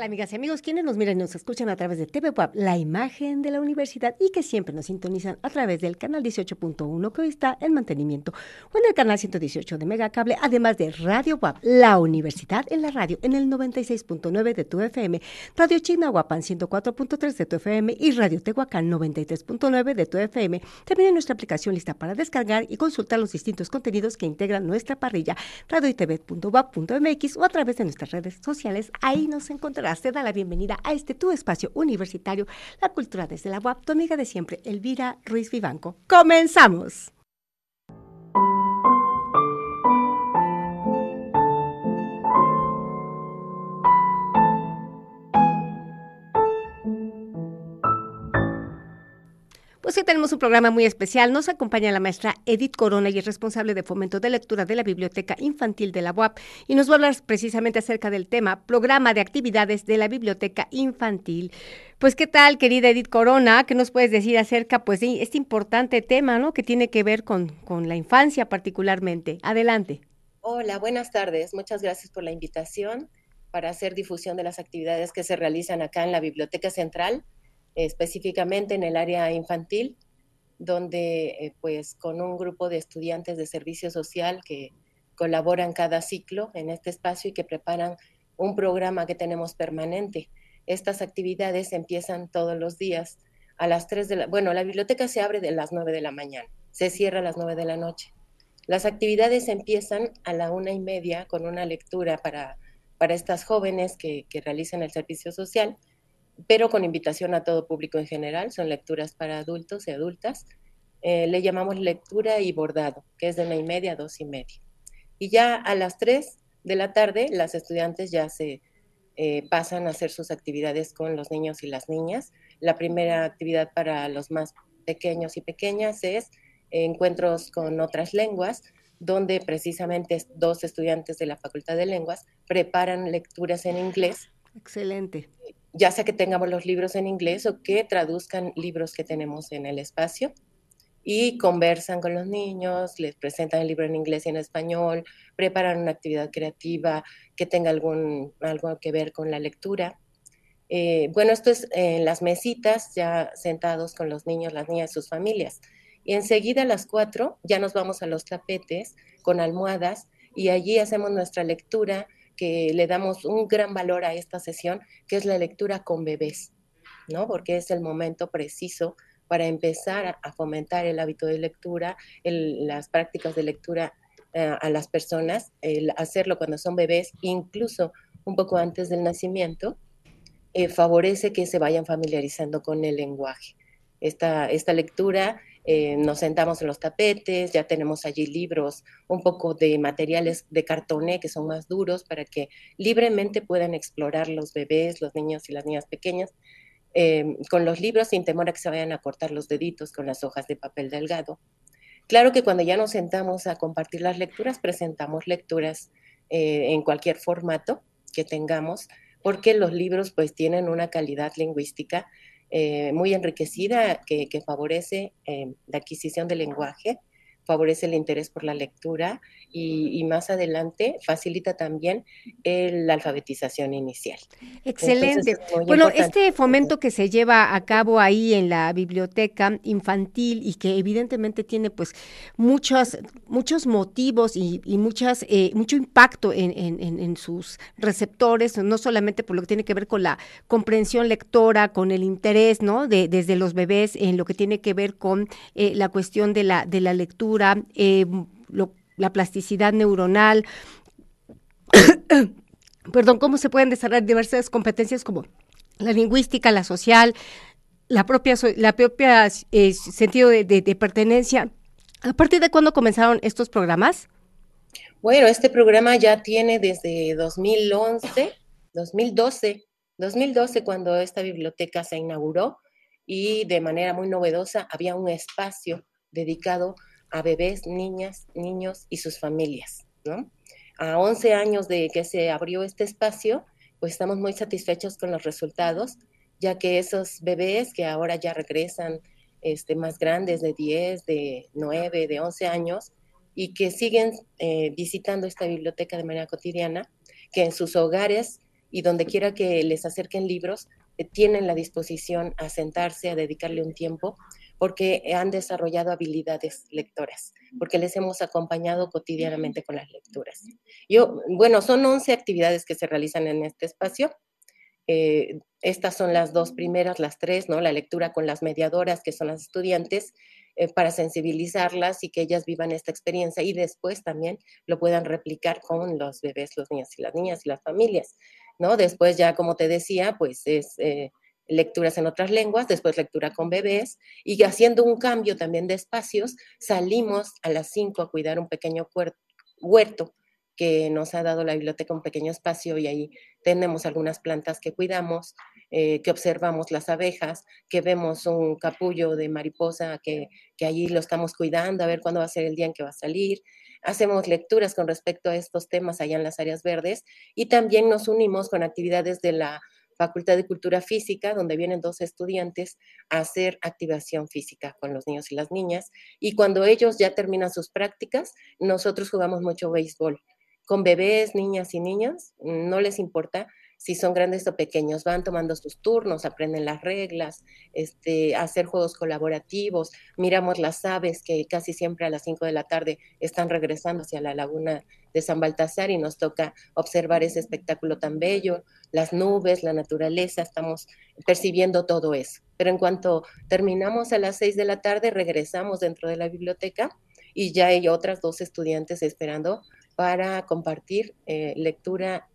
tal, amigas y amigos? Quienes nos miran y nos escuchan a través de TV la imagen de la universidad, y que siempre nos sintonizan a través del canal 18.1, que hoy está en mantenimiento, o en el canal 118 de Megacable, además de Radio Web, la universidad en la radio, en el 96.9 de tu FM, Radio Chignahuapan 104.3 de tu FM y Radio Tehuacán 93.9 de tu FM. También en nuestra aplicación lista para descargar y consultar los distintos contenidos que integran nuestra parrilla, radioitv.wap.mx o a través de nuestras redes sociales. Ahí nos encontrarás. Te da la bienvenida a este tu espacio universitario, la cultura desde la UAP, tu amiga de siempre, Elvira Ruiz Vivanco. ¡Comenzamos! Pues hoy tenemos un programa muy especial. Nos acompaña la maestra Edith Corona y es responsable de fomento de lectura de la Biblioteca Infantil de la UAP y nos va a hablar precisamente acerca del tema Programa de Actividades de la Biblioteca Infantil. Pues qué tal, querida Edith Corona, ¿qué nos puedes decir acerca pues de este importante tema, ¿no? que tiene que ver con, con la infancia particularmente? Adelante. Hola, buenas tardes. Muchas gracias por la invitación para hacer difusión de las actividades que se realizan acá en la Biblioteca Central específicamente en el área infantil, donde eh, pues con un grupo de estudiantes de servicio social que colaboran cada ciclo en este espacio y que preparan un programa que tenemos permanente. Estas actividades empiezan todos los días a las 3 de la... Bueno, la biblioteca se abre de las 9 de la mañana, se cierra a las 9 de la noche. Las actividades empiezan a la una y media con una lectura para, para estas jóvenes que, que realizan el servicio social pero con invitación a todo público en general, son lecturas para adultos y adultas. Eh, le llamamos lectura y bordado, que es de una y media a dos y media. Y ya a las tres de la tarde, las estudiantes ya se eh, pasan a hacer sus actividades con los niños y las niñas. La primera actividad para los más pequeños y pequeñas es encuentros con otras lenguas, donde precisamente dos estudiantes de la Facultad de Lenguas preparan lecturas en inglés. Excelente ya sea que tengamos los libros en inglés o que traduzcan libros que tenemos en el espacio y conversan con los niños, les presentan el libro en inglés y en español, preparan una actividad creativa que tenga algún, algo que ver con la lectura. Eh, bueno, esto es en las mesitas, ya sentados con los niños, las niñas y sus familias. Y enseguida a las cuatro ya nos vamos a los tapetes con almohadas y allí hacemos nuestra lectura que le damos un gran valor a esta sesión, que es la lectura con bebés, ¿no? Porque es el momento preciso para empezar a, fomentar el hábito de lectura, las prácticas de lectura eh, a las personas, el hacerlo cuando son bebés, incluso un poco antes del nacimiento, eh, favorece que se vayan familiarizando con el lenguaje. Esta, esta lectura eh, nos sentamos en los tapetes, ya tenemos allí libros, un poco de materiales de cartoné que son más duros para que libremente puedan explorar los bebés, los niños y las niñas pequeñas eh, con los libros sin temor a que se vayan a cortar los deditos con las hojas de papel delgado. Claro que cuando ya nos sentamos a compartir las lecturas, presentamos lecturas eh, en cualquier formato que tengamos, porque los libros pues tienen una calidad lingüística eh, muy enriquecida que, favorece eh, la adquisición del lenguaje, favorece el interés por la lectura y, más adelante facilita también la alfabetización inicial. Excelente. bueno, este fomento que se lleva a cabo ahí en la biblioteca infantil y que evidentemente tiene pues muchos, muchos motivos y, muchas, eh, mucho impacto en, en, sus receptores, no solamente por lo que tiene que ver con la comprensión lectora, con el interés, ¿no? De, desde los bebés en lo que tiene que ver con eh, la cuestión de la, de la lectura, eh, lo, la plasticidad neuronal, perdón, cómo se pueden desarrollar diversas competencias como la lingüística, la social, la propia, la propia eh, sentido de, pertenencia. ¿A partir de cuándo comenzaron estos programas? Bueno, este programa ya tiene desde 2011, 2012, 2012 cuando esta biblioteca se inauguró y de manera muy novedosa había un espacio dedicado a bebés, niñas, niños y sus familias. A 11 años de que se abrió este espacio, pues estamos muy satisfechos con los resultados, ya que esos bebés que ahora ya regresan este, más grandes, de 10, de 9, de 11 años, y que siguen eh, visitando esta biblioteca de manera cotidiana, que en sus hogares y donde quiera que les acerquen libros, eh, tienen la disposición a sentarse, a dedicarle un tiempo, porque han desarrollado habilidades lectoras, porque les hemos acompañado cotidianamente con las lecturas. Yo, bueno, son 11 actividades que se realizan en este espacio. Eh, estas son las dos primeras, las tres, ¿no? La lectura con las mediadoras, que son las estudiantes, eh, para sensibilizarlas y que ellas vivan esta experiencia y después también lo puedan replicar con los bebés, los niños y las niñas y las familias. ¿no? Después ya, como te decía, pues es eh, lecturas en otras lenguas, después lectura con bebés y haciendo un cambio también de espacios, salimos a las 5 a cuidar un pequeño huerto que nos ha dado la biblioteca un pequeño espacio y ahí tenemos algunas plantas que cuidamos, eh, que observamos las abejas, que vemos un capullo de mariposa que, que allí lo estamos cuidando, a ver cuándo va a ser el día en que va a salir, hacemos lecturas con respecto a estos temas allá en las áreas verdes y también nos unimos con actividades de la Facultad de Cultura Física, donde vienen dos estudiantes a hacer activación física con los niños y las niñas. Y cuando ellos ya terminan sus prácticas, nosotros jugamos mucho béisbol. Con bebés, niñas y niños, no les importa si son grandes o pequeños, van tomando sus turnos, aprenden las reglas, este, hacer juegos colaborativos, miramos las aves que casi siempre a las 5 de la tarde están regresando hacia la laguna de San Baltasar y nos toca observar ese espectáculo tan bello, las nubes, la naturaleza, estamos percibiendo todo eso. Pero en cuanto terminamos a las 6 de la tarde, regresamos dentro de la biblioteca y ya hay otras dos estudiantes esperando para compartir eh, lectura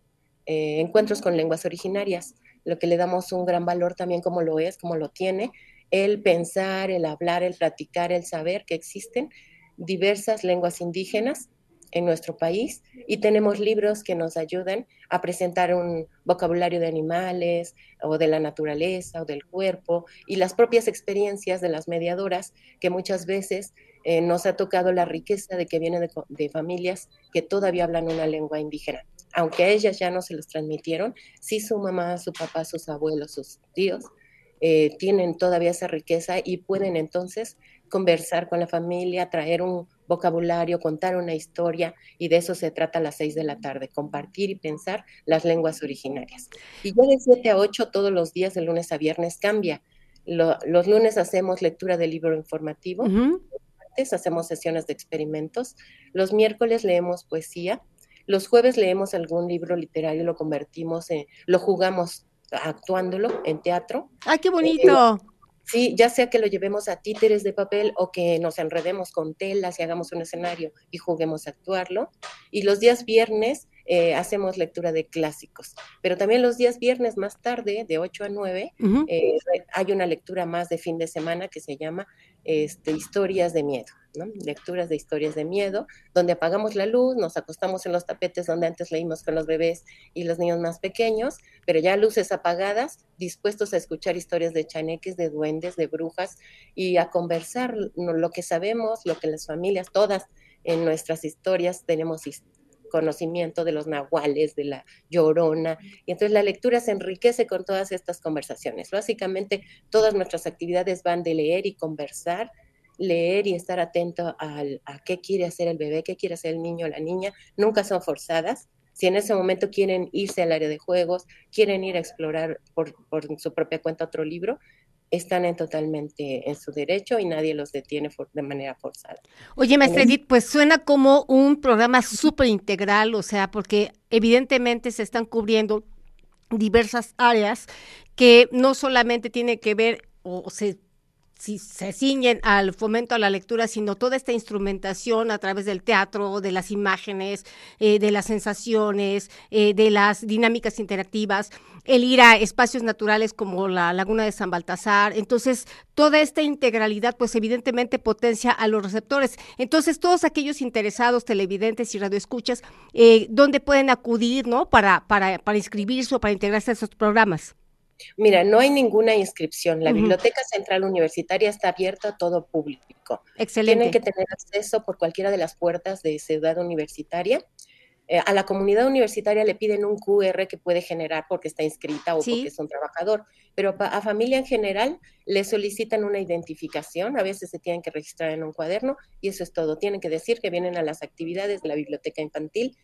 eh, encuentros con lenguas originarias, lo que le damos un gran valor también como lo es, como lo tiene, el pensar, el hablar, el platicar, el saber que existen diversas lenguas indígenas en nuestro país y tenemos libros que nos ayudan a presentar un vocabulario de animales o de la naturaleza o del cuerpo y las propias experiencias de las mediadoras que muchas veces eh, nos ha tocado la riqueza de que vienen de familias que todavía hablan una lengua indígena aunque a ellas ya no se los transmitieron, sí su mamá, su papá, sus abuelos, sus tíos eh, tienen todavía esa riqueza y pueden entonces conversar con la familia, traer un vocabulario, contar una historia y de eso se trata a las seis de la tarde, compartir y pensar las lenguas originarias. Y ya de siete a ocho todos los días, de lunes a viernes, cambia. los lunes hacemos lectura de libro informativo, los martes hacemos sesiones de experimentos, los miércoles leemos poesía, los jueves leemos algún libro literario, lo convertimos en, lo jugamos actuándolo en teatro. ¡Ay, qué bonito! Eh, sí, ya sea que lo llevemos a títeres de papel o que nos enredemos con telas y hagamos un escenario y juguemos a actuarlo. Y los días viernes eh, hacemos lectura de clásicos. Pero también los días viernes más tarde, de 8 a 9, eh, hay una lectura más de fin de semana que se llama este, Historias de Miedo lecturas de historias de miedo, donde apagamos la luz, nos acostamos en los tapetes donde antes leímos con los bebés y los niños más pequeños, pero ya luces apagadas, dispuestos a escuchar historias de chaneques, de duendes, de brujas y a conversar lo que sabemos, lo que las familias, todas en nuestras historias tenemos conocimiento de los nahuales, de la llorona, y entonces la lectura se enriquece con todas estas conversaciones. Básicamente todas nuestras actividades van de leer y conversar leer y estar atento a qué quiere hacer el bebé, qué quiere hacer el niño o la niña, nunca son forzadas. Si en ese momento quieren irse al área de juegos, quieren ir a explorar por, su propia cuenta otro libro, están en totalmente en su derecho y nadie los detiene de manera forzada. Oye, maestra Edith, pues suena como un programa súper integral, o sea, porque evidentemente se están cubriendo diversas áreas que no solamente tiene que ver o se si se ciñen al fomento a la lectura, sino toda esta instrumentación a través del teatro, de las imágenes, eh, de las sensaciones, eh, de las dinámicas interactivas, el ir a espacios naturales como la Laguna de San Baltasar. Entonces, toda esta integralidad, pues evidentemente potencia a los receptores. Entonces, todos aquellos interesados, televidentes y radioescuchas, eh, ¿dónde pueden acudir, no? Para, para, para inscribirse o para integrarse a esos programas. Mira, no hay ninguna inscripción. La Biblioteca Central Universitaria está abierta a todo público. Excelente. Tienen que tener acceso por cualquiera de las puertas de Ciudad Universitaria. Eh, a la comunidad universitaria le piden un QR que puede generar porque está inscrita o porque es un trabajador, pero a familia en general le solicitan una identificación, a veces se tienen que registrar en un cuaderno y eso es todo. Tienen que decir que vienen a las actividades de la biblioteca infantil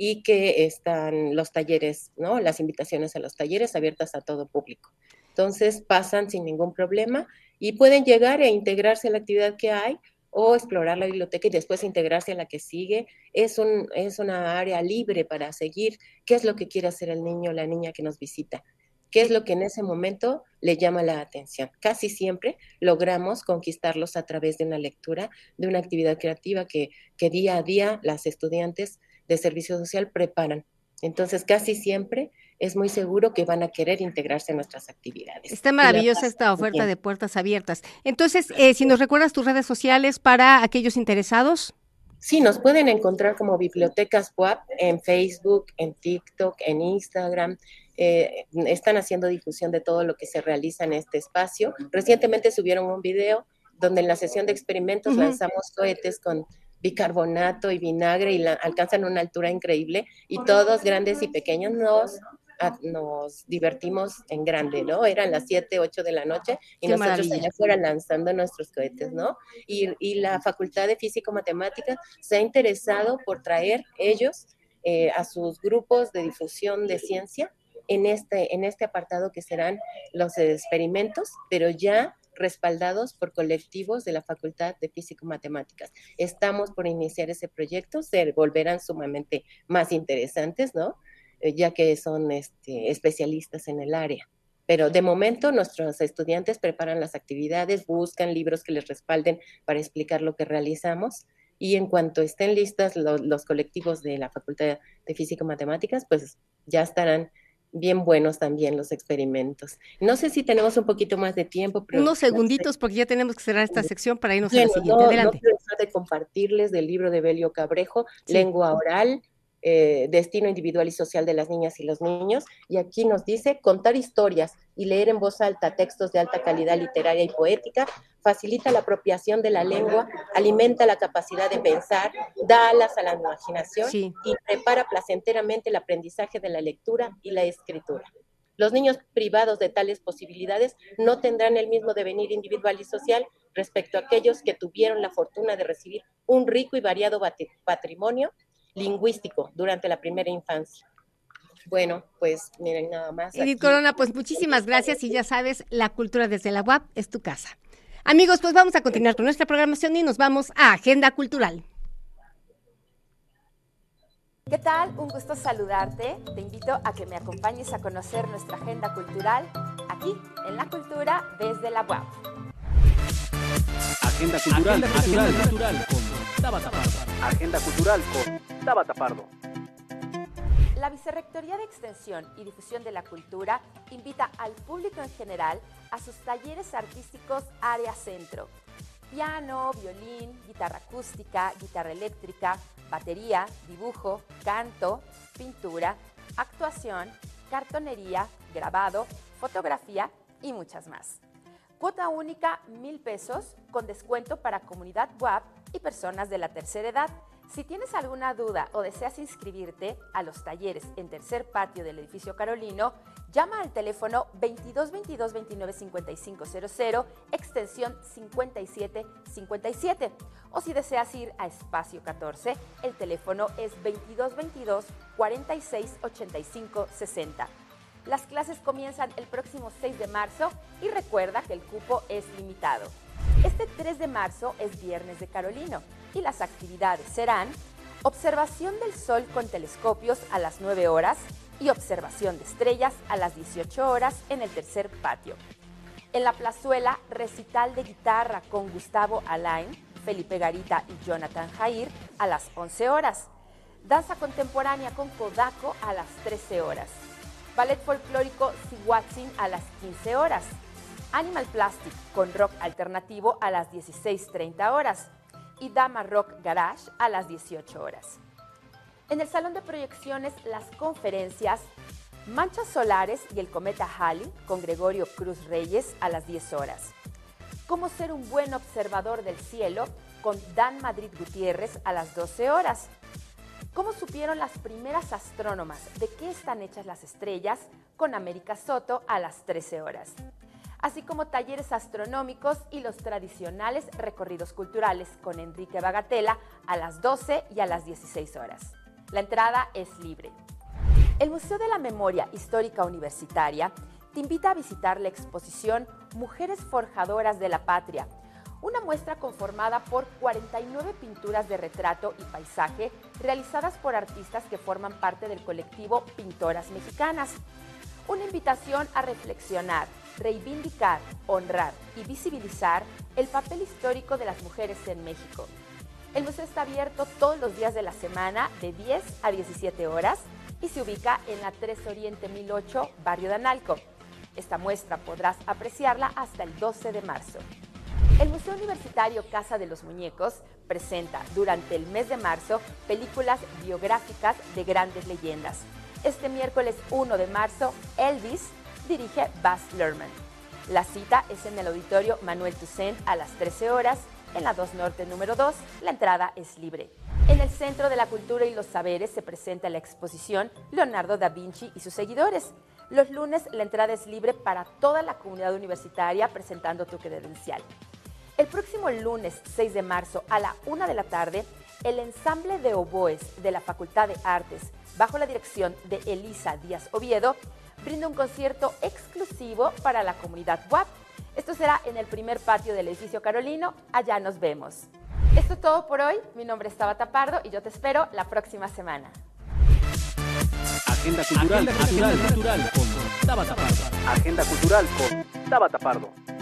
y que están los talleres, ¿no? Las invitaciones a los talleres abiertas a todo público. Entonces pasan sin ningún problema y pueden llegar e integrarse a la actividad que hay o explorar la biblioteca y después integrarse a la que sigue. Es, un, es una área libre para seguir qué es lo que quiere hacer el niño o la niña que nos visita, qué es lo que en ese momento le llama la atención. Casi siempre logramos conquistarlos a través de una lectura, de una actividad creativa que, que día a día las estudiantes de servicio social preparan. Entonces, casi siempre es muy seguro que van a querer integrarse en nuestras actividades. Está maravillosa esta oferta de puertas abiertas. Entonces, eh, si nos recuerdas tus redes sociales para aquellos interesados. Sí, nos pueden encontrar como Bibliotecas WAP en Facebook, en TikTok, en Instagram. Eh, están haciendo difusión de todo lo que se realiza en este espacio. Recientemente subieron un video donde en la sesión de experimentos lanzamos cohetes con bicarbonato y vinagre y alcanzan una altura increíble y todos grandes y pequeños nos nos divertimos en grande, ¿no? Eran las 7, 8 de la noche y nosotros allá fuera lanzando nuestros cohetes, ¿no? Y, y la Facultad de Físico-Matemáticas se ha interesado por traer ellos eh, a sus grupos de difusión de ciencia en este, en este apartado que serán los experimentos, pero ya respaldados por colectivos de la Facultad de Físico-Matemáticas. Estamos por iniciar ese proyecto, se volverán sumamente más interesantes, ¿no? Eh, ya que son este, especialistas en el área. Pero de momento nuestros estudiantes preparan las actividades, buscan libros que les respalden para explicar lo que realizamos y en cuanto estén listas los colectivos de la Facultad de Física y Matemáticas, pues ya estarán bien buenos también los experimentos. No sé si tenemos un poquito más de tiempo. Pero Unos segunditos porque ya tenemos que cerrar esta sección para irnos a la siguiente. Adelante. No de compartirles del libro de Belio Cabrejo, Lengua Oral, eh, destino individual y social de las niñas y los niños. Y aquí nos dice, contar historias y leer en voz alta textos de alta calidad literaria y poética facilita la apropiación de la lengua, alimenta la capacidad de pensar, da alas a la imaginación y prepara placenteramente el aprendizaje de la lectura y la escritura. Los niños privados de tales posibilidades no tendrán el mismo devenir individual y social respecto a aquellos que tuvieron la fortuna de recibir un rico y variado patrimonio lingüístico durante la primera infancia. Bueno, pues miren nada más. Edith Corona, pues muchísimas gracias y ya sabes, la cultura desde la UAP es tu casa. Amigos, pues vamos a continuar con nuestra programación y nos vamos a Agenda Cultural. ¿Qué tal? Un gusto saludarte. Te invito a que me acompañes a conocer nuestra agenda cultural aquí en La Cultura desde la UAP. Agenda cultural, agenda cultural, Tabata Agenda cultural con Tabata Pardo. La Vicerrectoría de Extensión y Difusión de la Cultura invita al público en general a sus talleres artísticos Área Centro. Piano, violín, guitarra acústica, guitarra eléctrica, batería, dibujo, canto, pintura, actuación, cartonería, grabado, fotografía y muchas más. Cuota única, mil pesos, con descuento para comunidad WAP y personas de la tercera edad. Si tienes alguna duda o deseas inscribirte a los talleres en tercer patio del edificio Carolino, llama al teléfono 22 22 29 55 00, extensión 57 57. O si deseas ir a espacio 14, el teléfono es 22 22 46 85 60. Las clases comienzan el próximo 6 de marzo y recuerda que el cupo es limitado. Este 3 de marzo es Viernes de Carolino y las actividades serán observación del sol con telescopios a las 9 horas y observación de estrellas a las 18 horas en el tercer patio. En la plazuela, recital de guitarra con Gustavo Alain, Felipe Garita y Jonathan Jair a las 11 horas. Danza contemporánea con Kodako a las 13 horas. Ballet folclórico Siguatzin a las 15 horas. Animal Plastic con rock alternativo a las 16.30 horas. Y Dama Rock Garage a las 18 horas. En el salón de proyecciones, las conferencias Manchas Solares y el cometa Halley con Gregorio Cruz Reyes a las 10 horas. Cómo ser un buen observador del cielo con Dan Madrid Gutiérrez a las 12 horas. ¿Cómo supieron las primeras astrónomas de qué están hechas las estrellas? Con América Soto a las 13 horas. Así como talleres astronómicos y los tradicionales recorridos culturales con Enrique Bagatela a las 12 y a las 16 horas. La entrada es libre. El Museo de la Memoria Histórica Universitaria te invita a visitar la exposición Mujeres Forjadoras de la Patria, una muestra conformada por 49 pinturas de retrato y paisaje realizadas por artistas que forman parte del colectivo Pintoras Mexicanas. Una invitación a reflexionar, reivindicar, honrar y visibilizar el papel histórico de las mujeres en México. El museo está abierto todos los días de la semana de 10 a 17 horas y se ubica en la 3 Oriente 1008, barrio de Analco. Esta muestra podrás apreciarla hasta el 12 de marzo. El Museo Universitario Casa de los Muñecos presenta durante el mes de marzo películas biográficas de grandes leyendas. Este miércoles 1 de marzo, Elvis dirige Baz Luhrmann. La cita es en el auditorio Manuel Toussaint a las 13 horas, en la 2 Norte número 2. La entrada es libre. En el Centro de la Cultura y los Saberes se presenta la exposición Leonardo da Vinci y sus seguidores. Los lunes la entrada es libre para toda la comunidad universitaria presentando tu credencial. El próximo lunes 6 de marzo a la 1 de la tarde, el ensamble de oboes de la Facultad de Artes, bajo la dirección de Elisa Díaz Oviedo, brinda un concierto exclusivo para la comunidad WAP. Esto será en el primer patio del edificio Carolino. Allá nos vemos. Esto es todo por hoy. Mi nombre es Tabata Pardo y yo te espero la próxima semana. Agenda cultural, Agenda cultural, con Tabata Pardo. Agenda cultural con Tabata Pardo.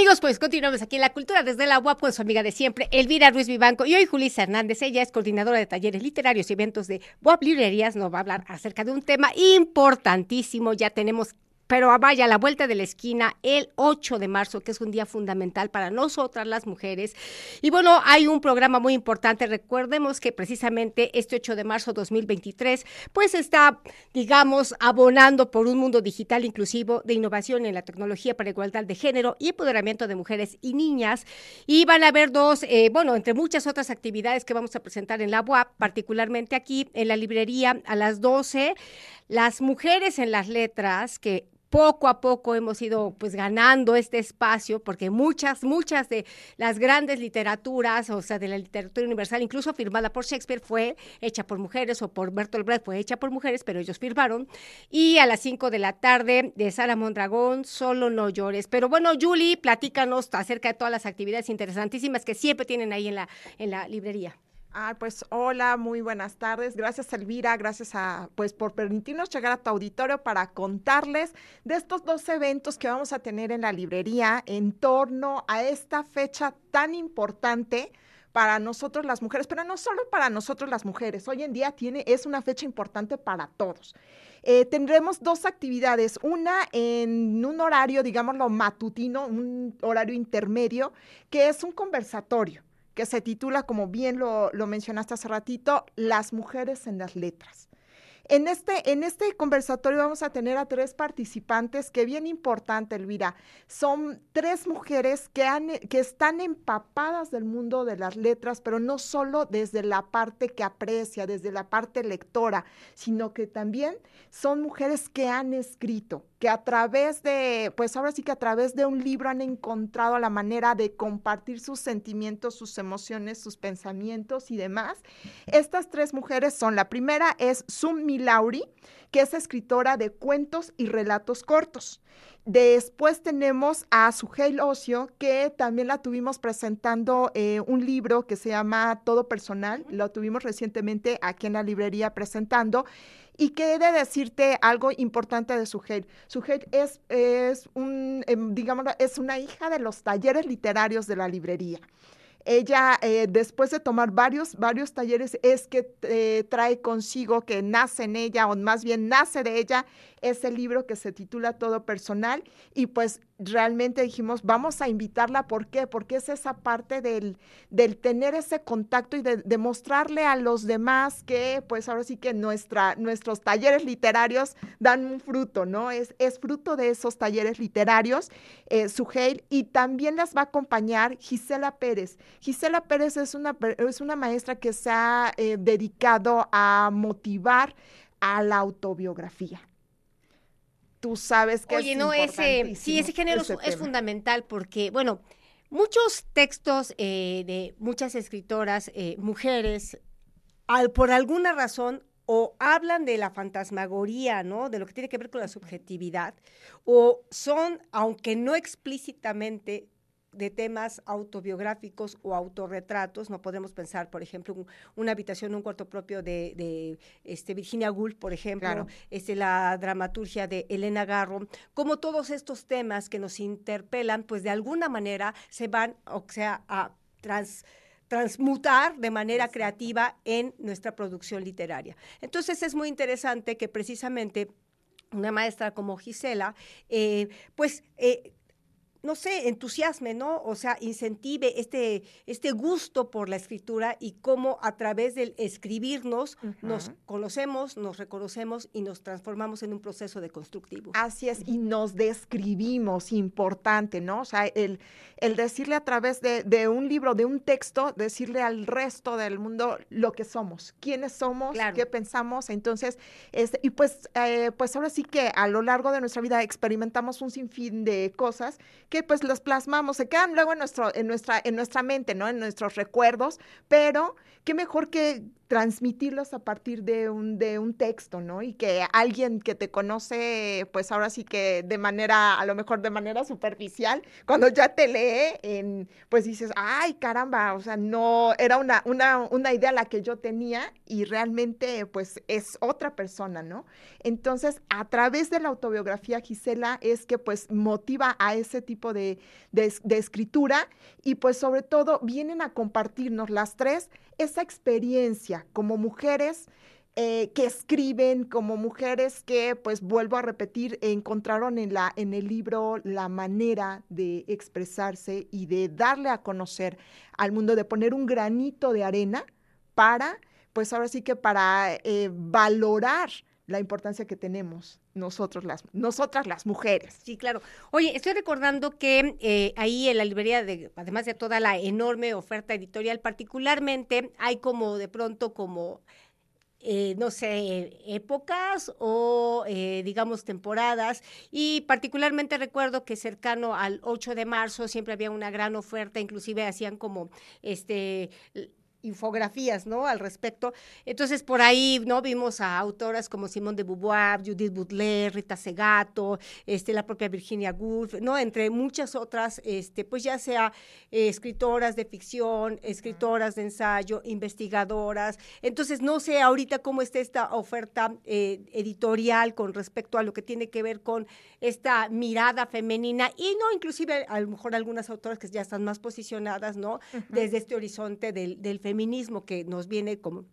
Amigos, pues continuamos aquí en La Cultura desde la UAP con su amiga de siempre, Elvira Ruiz Vivanco. Y hoy Julissa Hernández, ella es coordinadora de talleres literarios y eventos de UAP Librerías, nos va a hablar acerca de un tema importantísimo. Ya tenemos pero vaya a la vuelta de la esquina el 8 de marzo, que es un día fundamental para nosotras las mujeres. Y bueno, hay un programa muy importante. Recordemos que precisamente este 8 de marzo 2023, pues está, digamos, abonando por un mundo digital inclusivo de innovación en la tecnología para igualdad de género y empoderamiento de mujeres y niñas. Y van a haber dos, eh, bueno, entre muchas otras actividades que vamos a presentar en la UAP, particularmente aquí en la librería a las 12, las mujeres en las letras que poco a poco hemos ido pues ganando este espacio porque muchas, muchas de las grandes literaturas, o sea, de la literatura universal, incluso firmada por Shakespeare, fue hecha por mujeres o por Bertolt Brecht fue hecha por mujeres, pero ellos firmaron. Y a las 5 de la tarde de Sara Mondragón, Solo no llores. Pero bueno, Julie, platícanos acerca de todas las actividades interesantísimas que siempre tienen ahí en la, en la librería. Ah, pues hola, muy buenas tardes. Gracias Elvira, gracias a pues por permitirnos llegar a tu auditorio para contarles de estos dos eventos que vamos a tener en la librería en torno a esta fecha tan importante para nosotros las mujeres, pero no solo para nosotros las mujeres. Hoy en día tiene es una fecha importante para todos. Eh, tendremos dos actividades, una en un horario, digámoslo, matutino, un horario intermedio, que es un conversatorio que se titula, como bien lo, lo mencionaste hace ratito, Las mujeres en las letras. En este, en este conversatorio vamos a tener a tres participantes que bien importante, Elvira. Son tres mujeres que, han, que están empapadas del mundo de las letras, pero no solo desde la parte que aprecia, desde la parte lectora, sino que también son mujeres que han escrito, que a través de, pues ahora sí que a través de un libro han encontrado la manera de compartir sus sentimientos, sus emociones, sus pensamientos y demás. Estas tres mujeres son, la primera es Sumi Lauri, que es escritora de cuentos y relatos cortos. Después tenemos a Sugel Ocio, que también la tuvimos presentando eh, un libro que se llama Todo Personal, lo tuvimos recientemente aquí en la librería presentando. Y que he de decirte algo importante de Sugel. Sugel es, es, un, em, es una hija de los talleres literarios de la librería. Ella, eh, después de tomar varios, varios talleres, es que eh, trae consigo que nace en ella, o más bien nace de ella, ese libro que se titula Todo Personal. Y pues realmente dijimos, vamos a invitarla. ¿Por qué? Porque es esa parte del, del tener ese contacto y de, demostrarle a los demás que, pues ahora sí que nuestra, nuestros talleres literarios dan un fruto, ¿no? Es, es fruto de esos talleres literarios, eh, y también las va a acompañar Gisela Pérez. Gisela Pérez es una, es una maestra que se ha eh, dedicado a motivar a la autobiografía tú sabes que Oye, no, ese, sí, ese género es fundamental porque, bueno, muchos textos eh, de muchas escritoras, eh, mujeres, al, por alguna razón o hablan de la fantasmagoría, ¿no? De lo que tiene que ver con la subjetividad, o son, aunque no explícitamente, de temas autobiográficos o autorretratos. No podemos pensar, por ejemplo, una habitación, un cuarto propio de, este, Virginia Woolf, por ejemplo, este, la dramaturgia de Elena Garro, como todos estos temas que nos interpelan, pues de alguna manera se van, o sea, a transmutar de manera creativa en nuestra producción literaria. Entonces es muy interesante que precisamente una maestra como Gisela, eh, pues eh, no sé, entusiasme, ¿no? O sea, incentive este, este gusto por la escritura y cómo a través del escribirnos nos conocemos, nos reconocemos y nos transformamos en un proceso de constructivo. Así es, y nos describimos, importante, ¿no? O sea, el, el decirle a través de, un libro, de un texto, decirle al resto del mundo lo que somos, quiénes somos, qué pensamos. Entonces, este, y pues, eh, pues ahora sí que a lo largo de nuestra vida experimentamos un sinfín de cosas que pues los plasmamos, se quedan luego en, nuestro, en, nuestra, en nuestra mente, ¿no? En nuestros recuerdos, pero qué mejor que transmitirlos a partir de un, de un texto, ¿no? Y que alguien que te conoce, pues ahora sí que de manera, a lo mejor de manera superficial, cuando ya te lee, en, pues dices, ay, caramba, o sea, no, era una, una, una idea la que yo tenía y realmente, pues, es otra persona, ¿no? Entonces, a través de la autobiografía, Gisela, es que, pues, motiva a ese tipo de, de escritura y, pues, sobre todo, vienen a compartirnos las tres esa experiencia como mujeres eh, que escriben, como mujeres que, pues vuelvo a repetir, encontraron en, la, en el libro la manera de expresarse y de darle a conocer al mundo, de poner un granito de arena para, pues ahora sí que para eh, valorar la importancia que tenemos nosotros las, nosotras las mujeres. Sí, claro. Oye, estoy recordando que eh, ahí en la librería, de, además de toda la enorme oferta editorial, particularmente hay como de pronto como... Eh, no sé, épocas o eh, digamos temporadas y particularmente recuerdo que cercano al 8 de marzo siempre había una gran oferta, inclusive hacían como este infografías, ¿no? Al respecto. Entonces, por ahí, ¿no? Vimos a autoras como Simone de Beauvoir, Judith Butler, Rita Segato, este, la propia Virginia Woolf, ¿no? Entre muchas otras, este, pues ya sea eh, escritoras de ficción, escritoras de ensayo, investigadoras. Entonces, no sé ahorita cómo está esta oferta eh, editorial con respecto a lo que tiene que ver con esta mirada femenina y no, inclusive a lo mejor algunas autoras que ya están más posicionadas, ¿no? Desde este horizonte del, del feminismo que nos viene como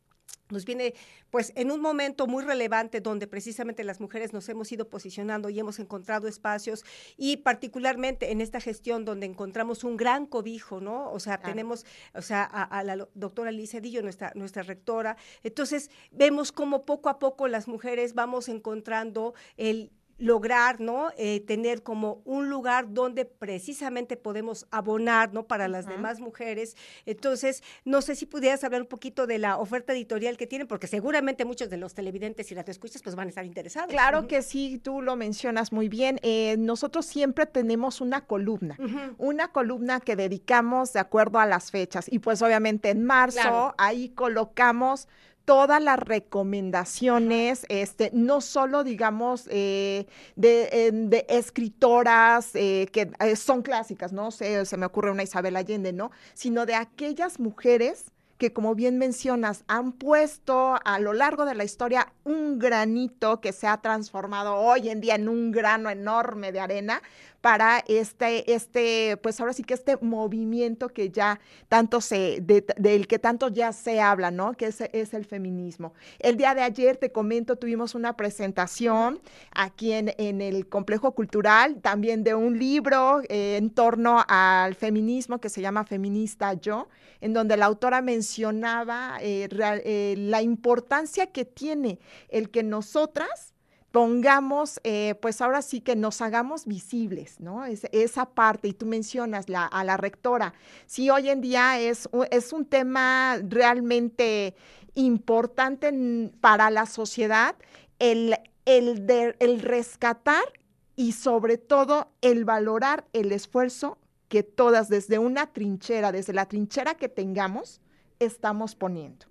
nos viene pues en un momento muy relevante donde precisamente las mujeres nos hemos ido posicionando y hemos encontrado espacios y particularmente en esta gestión donde encontramos un gran cobijo, ¿no? O sea, tenemos, o sea, a, la doctora Liz Dillo, nuestra, nuestra rectora. Entonces, vemos cómo poco a poco las mujeres vamos encontrando el lograr, ¿no? Eh, tener como un lugar donde precisamente podemos abonar, ¿no? Para las demás mujeres. Entonces, no sé si pudieras hablar un poquito de la oferta editorial que tienen, porque seguramente muchos de los televidentes y las escuchas pues van a estar interesados. Claro que sí, tú lo mencionas muy bien. Eh, nosotros siempre tenemos una columna, una columna que dedicamos de acuerdo a las fechas. Y pues obviamente en marzo ahí colocamos todas las recomendaciones, este, no solo, digamos, eh, de, escritoras eh, que eh, son clásicas, ¿no? Se, se me ocurre una Isabel Allende, ¿no? Sino de aquellas mujeres que, como bien mencionas, han puesto a lo largo de la historia un granito que se ha transformado hoy en día en un grano enorme de arena para este, este, pues ahora sí que este movimiento que ya tanto se, del que tanto ya se habla, ¿no? Que es, es, el feminismo. El día de ayer, te comento, tuvimos una presentación aquí en, en el complejo cultural, también de un libro eh, en torno al feminismo que se llama Feminista Yo, en donde la autora mencionaba eh, eh, la importancia que tiene el que nosotras pongamos, eh, pues ahora sí que nos hagamos visibles, ¿no? esa parte, y tú mencionas a la rectora, sí, hoy en día es, es un tema realmente importante para la sociedad, el el, el rescatar y sobre todo el valorar el esfuerzo que todas desde una trinchera, desde la trinchera que tengamos, estamos poniendo.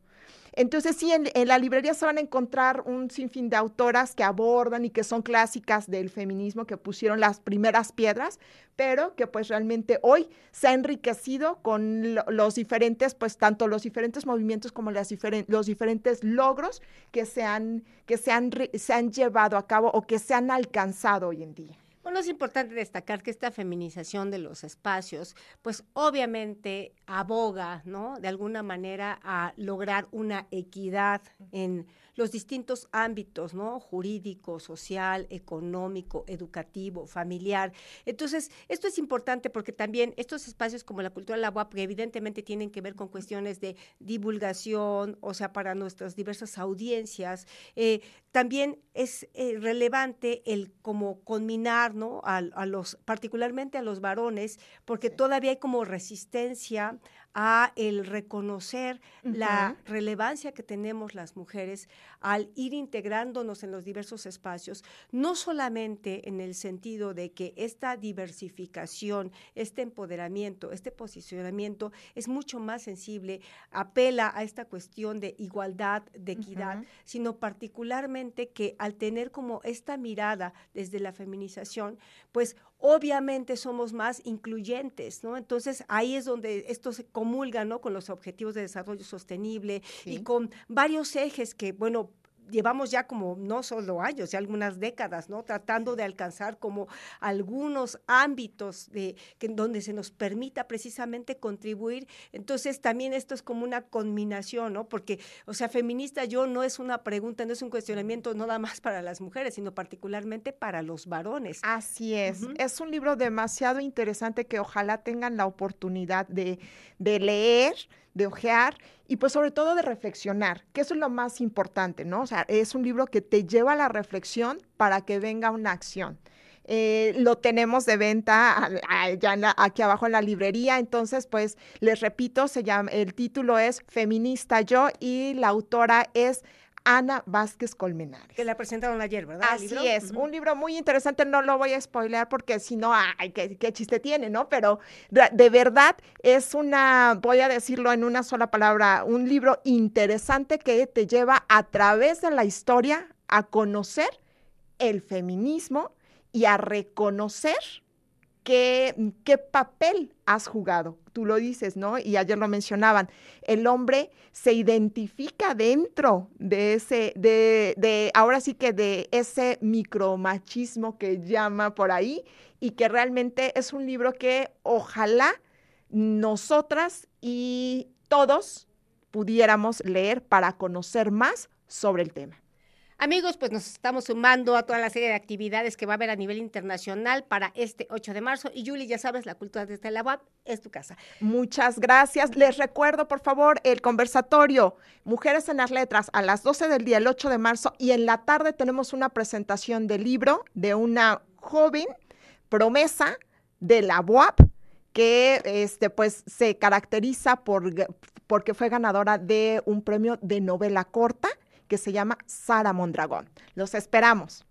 Entonces, sí, en, la librería se van a encontrar un sinfín de autoras que abordan y que son clásicas del feminismo, que pusieron las primeras piedras, pero que pues realmente hoy se ha enriquecido con los diferentes, pues tanto los diferentes movimientos como las los diferentes logros que se han, que se han, se han llevado a cabo o que se han alcanzado hoy en día. Bueno, es importante destacar que esta feminización de los espacios, pues obviamente aboga, ¿no? De alguna manera a lograr una equidad en los distintos ámbitos, ¿no? Jurídico, social, económico, educativo, familiar. Entonces, esto es importante porque también estos espacios como la cultura de la UAP, evidentemente tienen que ver con cuestiones de divulgación, o sea, para nuestras diversas audiencias. Eh, también es eh, relevante el como conminar, ¿no? A, a, los, particularmente a los varones, porque todavía hay como resistencia a el reconocer la relevancia que tenemos las mujeres al ir integrándonos en los diversos espacios, no solamente en el sentido de que esta diversificación, este empoderamiento, este posicionamiento es mucho más sensible, apela a esta cuestión de igualdad, de equidad, sino particularmente que al tener como esta mirada desde la feminización, pues obviamente somos más incluyentes, ¿no? Entonces ahí es donde esto se comulga, ¿no? Con los objetivos de desarrollo sostenible y con varios ejes que, bueno, llevamos ya como no solo años, ya algunas décadas, ¿no? Tratando de alcanzar como algunos ámbitos de que donde se nos permita precisamente contribuir. Entonces, también esto es como una conminación, ¿no? Porque, o sea, feminista yo no es una pregunta, no es un cuestionamiento nada más para las mujeres, sino particularmente para los varones. Así es. Es un libro demasiado interesante que ojalá tengan la oportunidad de, de leer de ojear y pues sobre todo de reflexionar, que eso es lo más importante, ¿no? O sea, es un libro que te lleva a la reflexión para que venga una acción. Eh, lo tenemos de venta ya aquí abajo en la librería. Entonces, pues les repito, se llama, el título es Feminista Yo y la autora es Ana Vázquez Colmenares. Que la presentaron ayer, ¿verdad? Así es, un libro muy interesante, no lo voy a spoilear porque si no, ay, qué, chiste tiene, ¿no? Pero de, verdad es una, voy a decirlo en una sola palabra, un libro interesante que te lleva a través de la historia a conocer el feminismo y a reconocer qué, qué papel has jugado. Tú lo dices, ¿no? Y ayer lo mencionaban. El hombre se identifica dentro de ese, de, de, ahora sí que de ese micromachismo que llama por ahí y que realmente es un libro que ojalá nosotras y todos pudiéramos leer para conocer más sobre el tema. Amigos, pues nos estamos sumando a toda la serie de actividades que va a haber a nivel internacional para este 8 de marzo. Y Julie, ya sabes, la cultura desde la UAP es tu casa. Muchas gracias. Les recuerdo, por favor, el conversatorio Mujeres en las Letras a las 12 del día, el 8 de marzo. Y en la tarde tenemos una presentación de libro de una joven promesa de la UAP que este, pues, se caracteriza por, porque fue ganadora de un premio de novela corta que se llama Sara Mondragón. Los esperamos.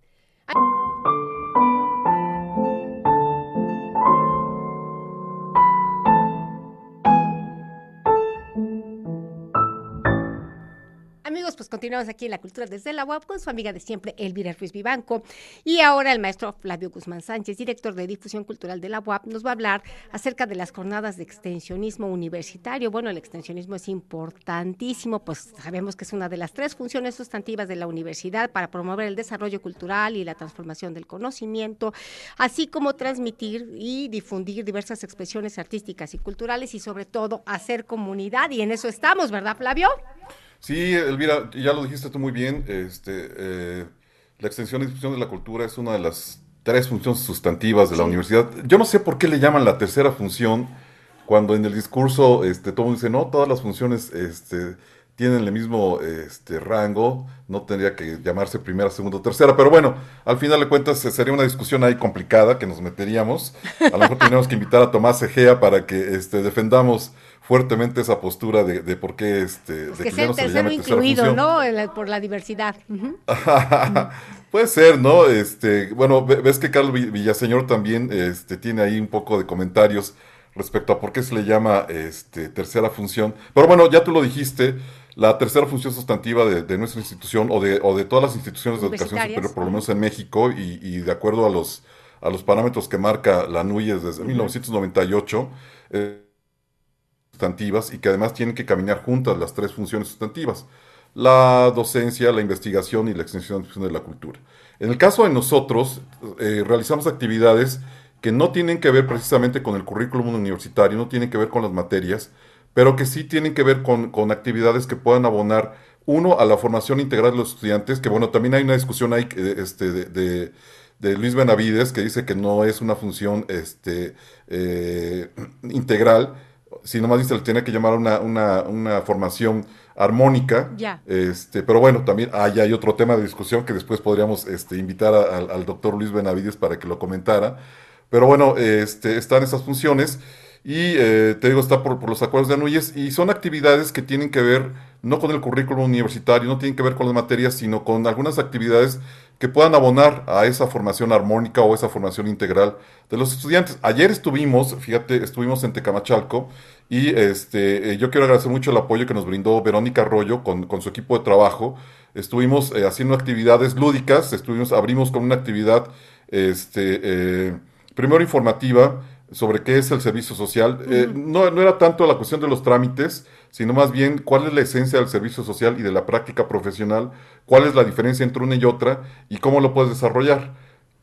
Pues continuamos aquí en la cultura desde la UAP con su amiga de siempre, Elvira Ruiz Vivanco. Y ahora el maestro Flavio Guzmán Sánchez, director de difusión cultural de la UAP, nos va a hablar acerca de las jornadas de extensionismo universitario. Bueno, el extensionismo es importantísimo, pues sabemos que es una de las tres funciones sustantivas de la universidad para promover el desarrollo cultural y la transformación del conocimiento, así como transmitir y difundir diversas expresiones artísticas y culturales y sobre todo hacer comunidad. Y en eso estamos, ¿verdad, Flavio? Sí, Elvira, ya lo dijiste tú muy bien. Este, eh, la extensión y difusión de la cultura es una de las tres funciones sustantivas de la universidad. Yo no sé por qué le llaman la tercera función cuando en el discurso este, todo mundo dice, no, todas las funciones este, tienen el mismo este, rango, no tendría que llamarse primera, segunda, tercera, pero bueno, al final de cuentas sería una discusión ahí complicada que nos meteríamos. A lo mejor tendríamos que invitar a Tomás Egea para que este, defendamos fuertemente esa postura de, de por qué este Pues de que ya sea no el se le tercera incluido, función. ¿no? La- por la diversidad. Puede ser, ¿no? Este, bueno, ve- ves que Carlos Vi- Villaseñor también este, tiene ahí un poco de comentarios respecto a por qué se le llama este, tercera función. Pero bueno, ya tú lo dijiste, la tercera función sustantiva de, de nuestra institución o de, o de todas las instituciones de educación superior, por lo menos en México, y, y de acuerdo a los, a los parámetros que marca la NUYES desde 1998, eh, sustantivas y que además tienen que caminar juntas las tres funciones sustantivas, la docencia, la investigación y la extensión de la cultura. En el caso de nosotros, eh, realizamos actividades que no tienen que ver precisamente con el currículum universitario, no tienen que ver con las materias, pero que sí tienen que ver con, actividades que puedan abonar, uno, a la formación integral de los estudiantes, que bueno, también hay una discusión ahí eh, este, de Luis Benavides, que dice que no es una función este, eh, integral, sino más bien se le tiene que llamar una, una, una formación armónica. Ya. Este, pero bueno, también ahí hay otro tema de discusión que después podríamos este, invitar a- al, al doctor Luis Benavides para que lo comentara. Pero bueno, este, están esas funciones y eh, te digo, está por, por los acuerdos de Anuyes y son actividades que tienen que ver no con el currículum universitario, no tienen que ver con las materias, sino con algunas actividades que puedan abonar a esa formación armónica o esa formación integral de los estudiantes. Ayer estuvimos, fíjate, estuvimos en Tecamachalco y este, eh, yo quiero agradecer mucho el apoyo que nos brindó Verónica Arroyo con, con su equipo de trabajo. Estuvimos eh, haciendo actividades lúdicas, estuvimos, abrimos con una actividad, este, eh, primero informativa sobre qué es el servicio social. Eh, no, no era tanto la cuestión de los trámites, sino más bien cuál es la esencia del servicio social y de la práctica profesional, cuál es la diferencia entre una y otra y cómo lo puedes desarrollar.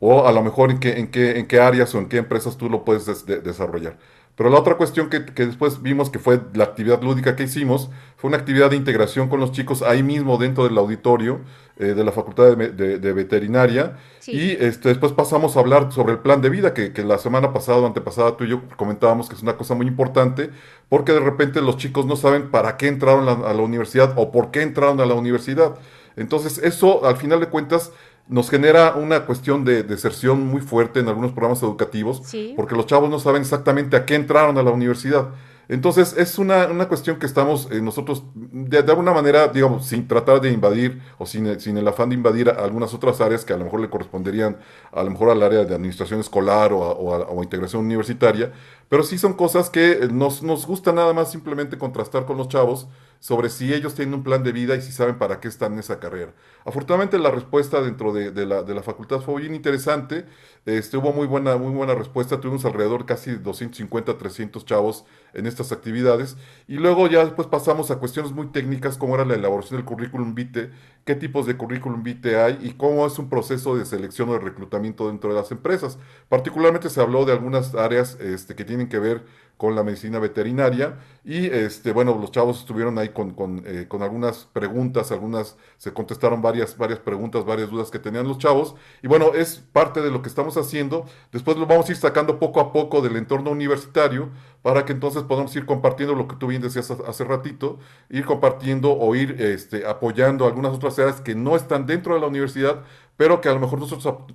O a lo mejor en qué, en qué, en qué áreas o en qué empresas tú lo puedes des- de- desarrollar. Pero la otra cuestión que, que después vimos que fue la actividad lúdica que hicimos, fue una actividad de integración con los chicos ahí mismo dentro del auditorio eh, de la Facultad de, Me- de- de Veterinaria. Sí. Y este, después pasamos a hablar sobre el plan de vida, que, que la semana pasada o antepasada tú y yo comentábamos que es una cosa muy importante, porque de repente los chicos no saben para qué entraron la- a la universidad o por qué entraron a la universidad. Entonces eso, al final de cuentas, nos genera una cuestión de deserción muy fuerte en algunos programas educativos, Sí. porque los chavos no saben exactamente a qué entraron a la universidad. Entonces, es una, una cuestión que estamos eh, nosotros, de, de alguna manera, digamos, sin tratar de invadir o sin, sin el afán de invadir a algunas otras áreas que a lo mejor le corresponderían a lo mejor al área de administración escolar o a, o a- o a integración universitaria, pero sí son cosas que nos, nos gusta nada más simplemente contrastar con los chavos sobre si ellos tienen un plan de vida y si saben para qué están en esa carrera. Afortunadamente la respuesta dentro de, la, de la facultad fue bien interesante, este, hubo muy buena, muy buena respuesta, tuvimos alrededor casi 250, 300 chavos en estas actividades. Y luego ya después pasamos a cuestiones muy técnicas como era la elaboración del currículum vitae, qué tipos de currículum vitae hay y cómo es un proceso de selección o de reclutamiento dentro de las empresas. Particularmente se habló de algunas áreas este, que tienen que ver con la medicina veterinaria y este bueno los chavos estuvieron ahí con, con, eh, con algunas preguntas algunas se contestaron varias varias preguntas varias dudas que tenían los chavos y bueno es parte de lo que estamos haciendo después lo vamos a ir sacando poco a poco del entorno universitario para que entonces podamos ir compartiendo lo que tú bien decías hace- ratito ir compartiendo o ir este, apoyando algunas otras áreas que no están dentro de la universidad pero que a lo mejor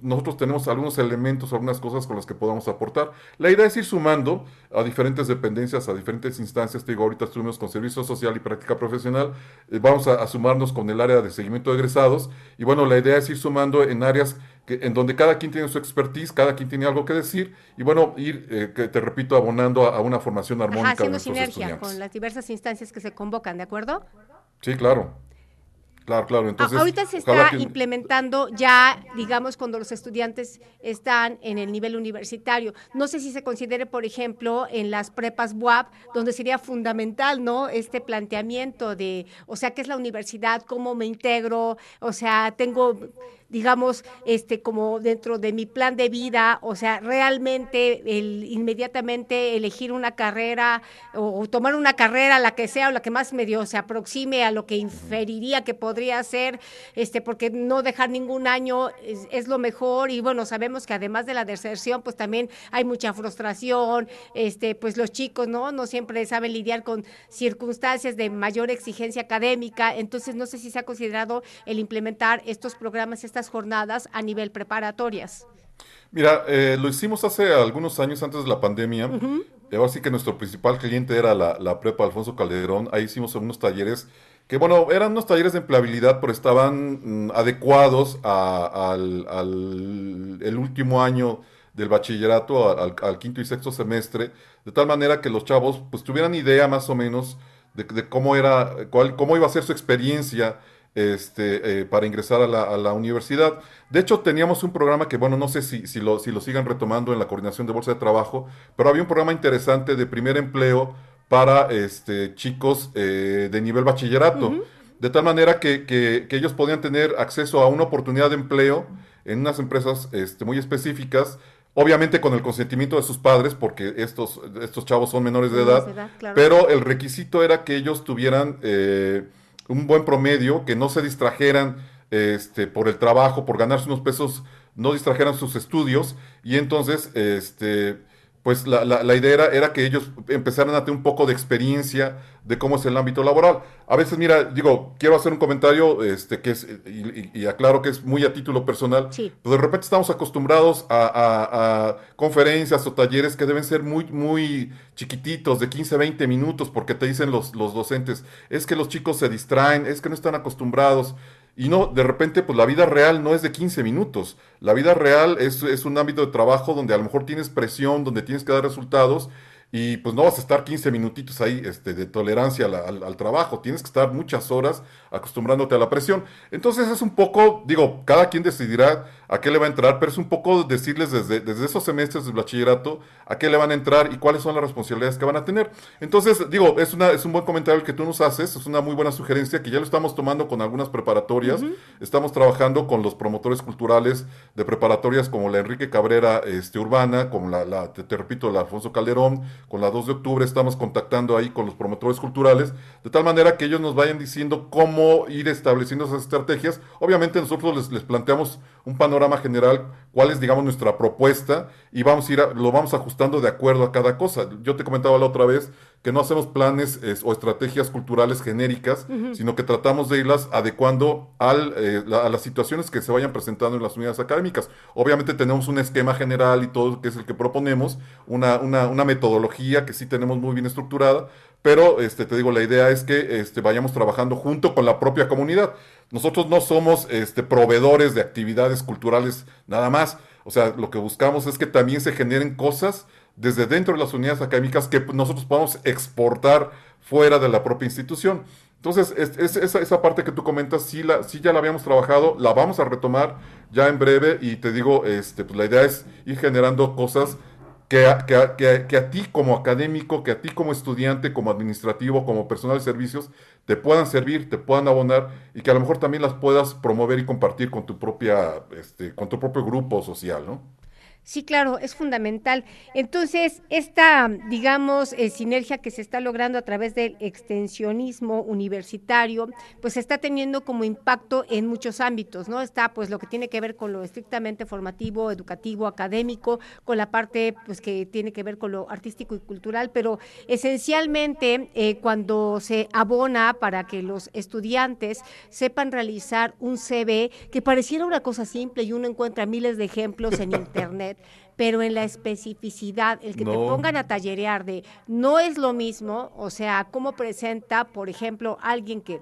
nosotros tenemos algunos elementos, algunas cosas con las que podamos aportar. La idea es ir sumando a diferentes dependencias, a diferentes instancias. Te digo, ahorita estuvimos con Servicio Social y Práctica Profesional, eh, vamos a, a sumarnos con el área de seguimiento de egresados, y bueno, la idea es ir sumando en áreas que, en donde cada quien tiene su expertise, cada quien tiene algo que decir, y bueno, ir, eh, que te repito, abonando a, a una formación armónica Ajá, de haciendo nuestros sinergia estudiantes. con las diversas instancias que se convocan, ¿de acuerdo? Sí, claro. Claro, claro. A- Entonces, Ahorita se está que- implementando ya, digamos, cuando los estudiantes están en el nivel universitario. No sé si se considere, por ejemplo, en las prepas WAP, donde sería fundamental, ¿no? Este planteamiento de, o sea, ¿qué es la universidad? ¿Cómo me integro? O sea, tengo digamos, este, como dentro de mi plan de vida, o sea, realmente el inmediatamente elegir una carrera o, o tomar una carrera, la que sea, o la que más medio se aproxime a lo que inferiría que podría ser, este, porque no dejar ningún año es, es lo mejor. Y bueno, sabemos que además de la deserción, pues también hay mucha frustración, este, pues los chicos, ¿no? No siempre saben lidiar con circunstancias de mayor exigencia académica, entonces no sé si se ha considerado el implementar estos programas, estas jornadas a nivel preparatorias. Mira, eh, lo hicimos hace algunos años antes de la pandemia, ahora sí que nuestro principal cliente era la, la prepa Alfonso Calderón, ahí hicimos unos talleres que bueno, eran unos talleres de empleabilidad, pero estaban mm, adecuados a- al, al- el último año del bachillerato, al, al quinto y sexto semestre, de tal manera que los chavos pues tuvieran idea más o menos de, de cómo era, cuál, cómo iba a ser su experiencia este, eh, para ingresar a la, a la universidad. De hecho, teníamos un programa que, bueno, no sé si, si lo, si lo sigan retomando en la coordinación de Bolsa de Trabajo, pero había un programa interesante de primer empleo para este, chicos eh, de nivel bachillerato. De tal manera que, que- que ellos podían tener acceso a una oportunidad de empleo en unas empresas este, muy específicas, obviamente con el consentimiento de sus padres, porque estos, estos chavos son menores de Menores edad, de edad, claro. pero el requisito era que ellos tuvieran eh, un buen promedio, que no se distrajeran este, por el trabajo, por ganarse unos pesos, no distrajeran sus estudios, y entonces, este, pues la, la- la idea era, era que ellos empezaran a tener un poco de experiencia de cómo es el ámbito laboral. A veces, mira, digo, quiero hacer un comentario este, que es, y, y- y aclaro que es muy a título personal, Sí. pues de repente estamos acostumbrados a, a- a conferencias o talleres que deben ser muy, muy chiquititos, de 15, 20 minutos, porque te dicen los, los docentes, es que los chicos se distraen, es que no están acostumbrados. Y no, de repente, pues la vida real no es de 15 minutos. La vida real es, es un ámbito de trabajo donde a lo mejor tienes presión, donde tienes que dar resultados. Y pues no vas a estar 15 minutitos ahí este, de tolerancia al, al trabajo, tienes que estar muchas horas acostumbrándote a la presión. Entonces es un poco, digo, cada quien decidirá a qué le va a entrar, pero es un poco decirles desde, desde esos semestres del bachillerato a qué le van a entrar y cuáles son las responsabilidades que van a tener. Entonces, digo, es, una, es un buen comentario el que tú nos haces, es una muy buena sugerencia que ya lo estamos tomando con algunas preparatorias. Estamos trabajando con los promotores culturales de preparatorias como la Enrique Cabrera este, Urbana, como la, la- te, te repito, la Alfonso Calderón, con la 2 de octubre estamos contactando ahí con los promotores culturales, de tal manera que ellos nos vayan diciendo cómo ir estableciendo esas estrategias. Obviamente nosotros les, les planteamos un panorama general, cuál es, digamos, nuestra propuesta y vamos a ir, a- lo vamos ajustando de acuerdo a cada cosa. Yo te comentaba la otra vez que no hacemos planes es, o estrategias culturales genéricas, sino que tratamos de irlas adecuando al, eh, la- a las situaciones que se vayan presentando en las unidades académicas. Obviamente tenemos un esquema general y todo, que es el que proponemos, una, una, una metodología que sí tenemos muy bien estructurada, pero este, te digo, la idea es que este, vayamos trabajando junto con la propia comunidad. Nosotros no somos este, proveedores de actividades culturales nada más. O sea, lo que buscamos es que también se generen cosas desde dentro de las unidades académicas que nosotros podamos exportar fuera de la propia institución. Entonces, es- es- esa, esa parte que tú comentas, sí, la, sí ya la habíamos trabajado, la vamos a retomar ya en breve y te digo, este, pues la idea es ir generando cosas que a, que, a, que a- que a ti como académico, que a ti como estudiante, como administrativo, como personal de servicios, te puedan servir, te puedan abonar y que a lo mejor también las puedas promover y compartir con tu propia, este, con tu propio grupo social, ¿no? Sí, claro, es fundamental. Entonces, esta, digamos, eh, sinergia que se está logrando a través del extensionismo universitario, pues está teniendo como impacto en muchos ámbitos, ¿no? Está pues lo que tiene que ver con lo estrictamente formativo, educativo, académico, con la parte pues que tiene que ver con lo artístico y cultural, pero esencialmente eh, cuando se abona para que los estudiantes sepan realizar un CV, que pareciera una cosa simple y uno encuentra miles de ejemplos en internet, pero en la especificidad, el que te pongan a tallerear de no es lo mismo, o sea, cómo presenta, por ejemplo, alguien que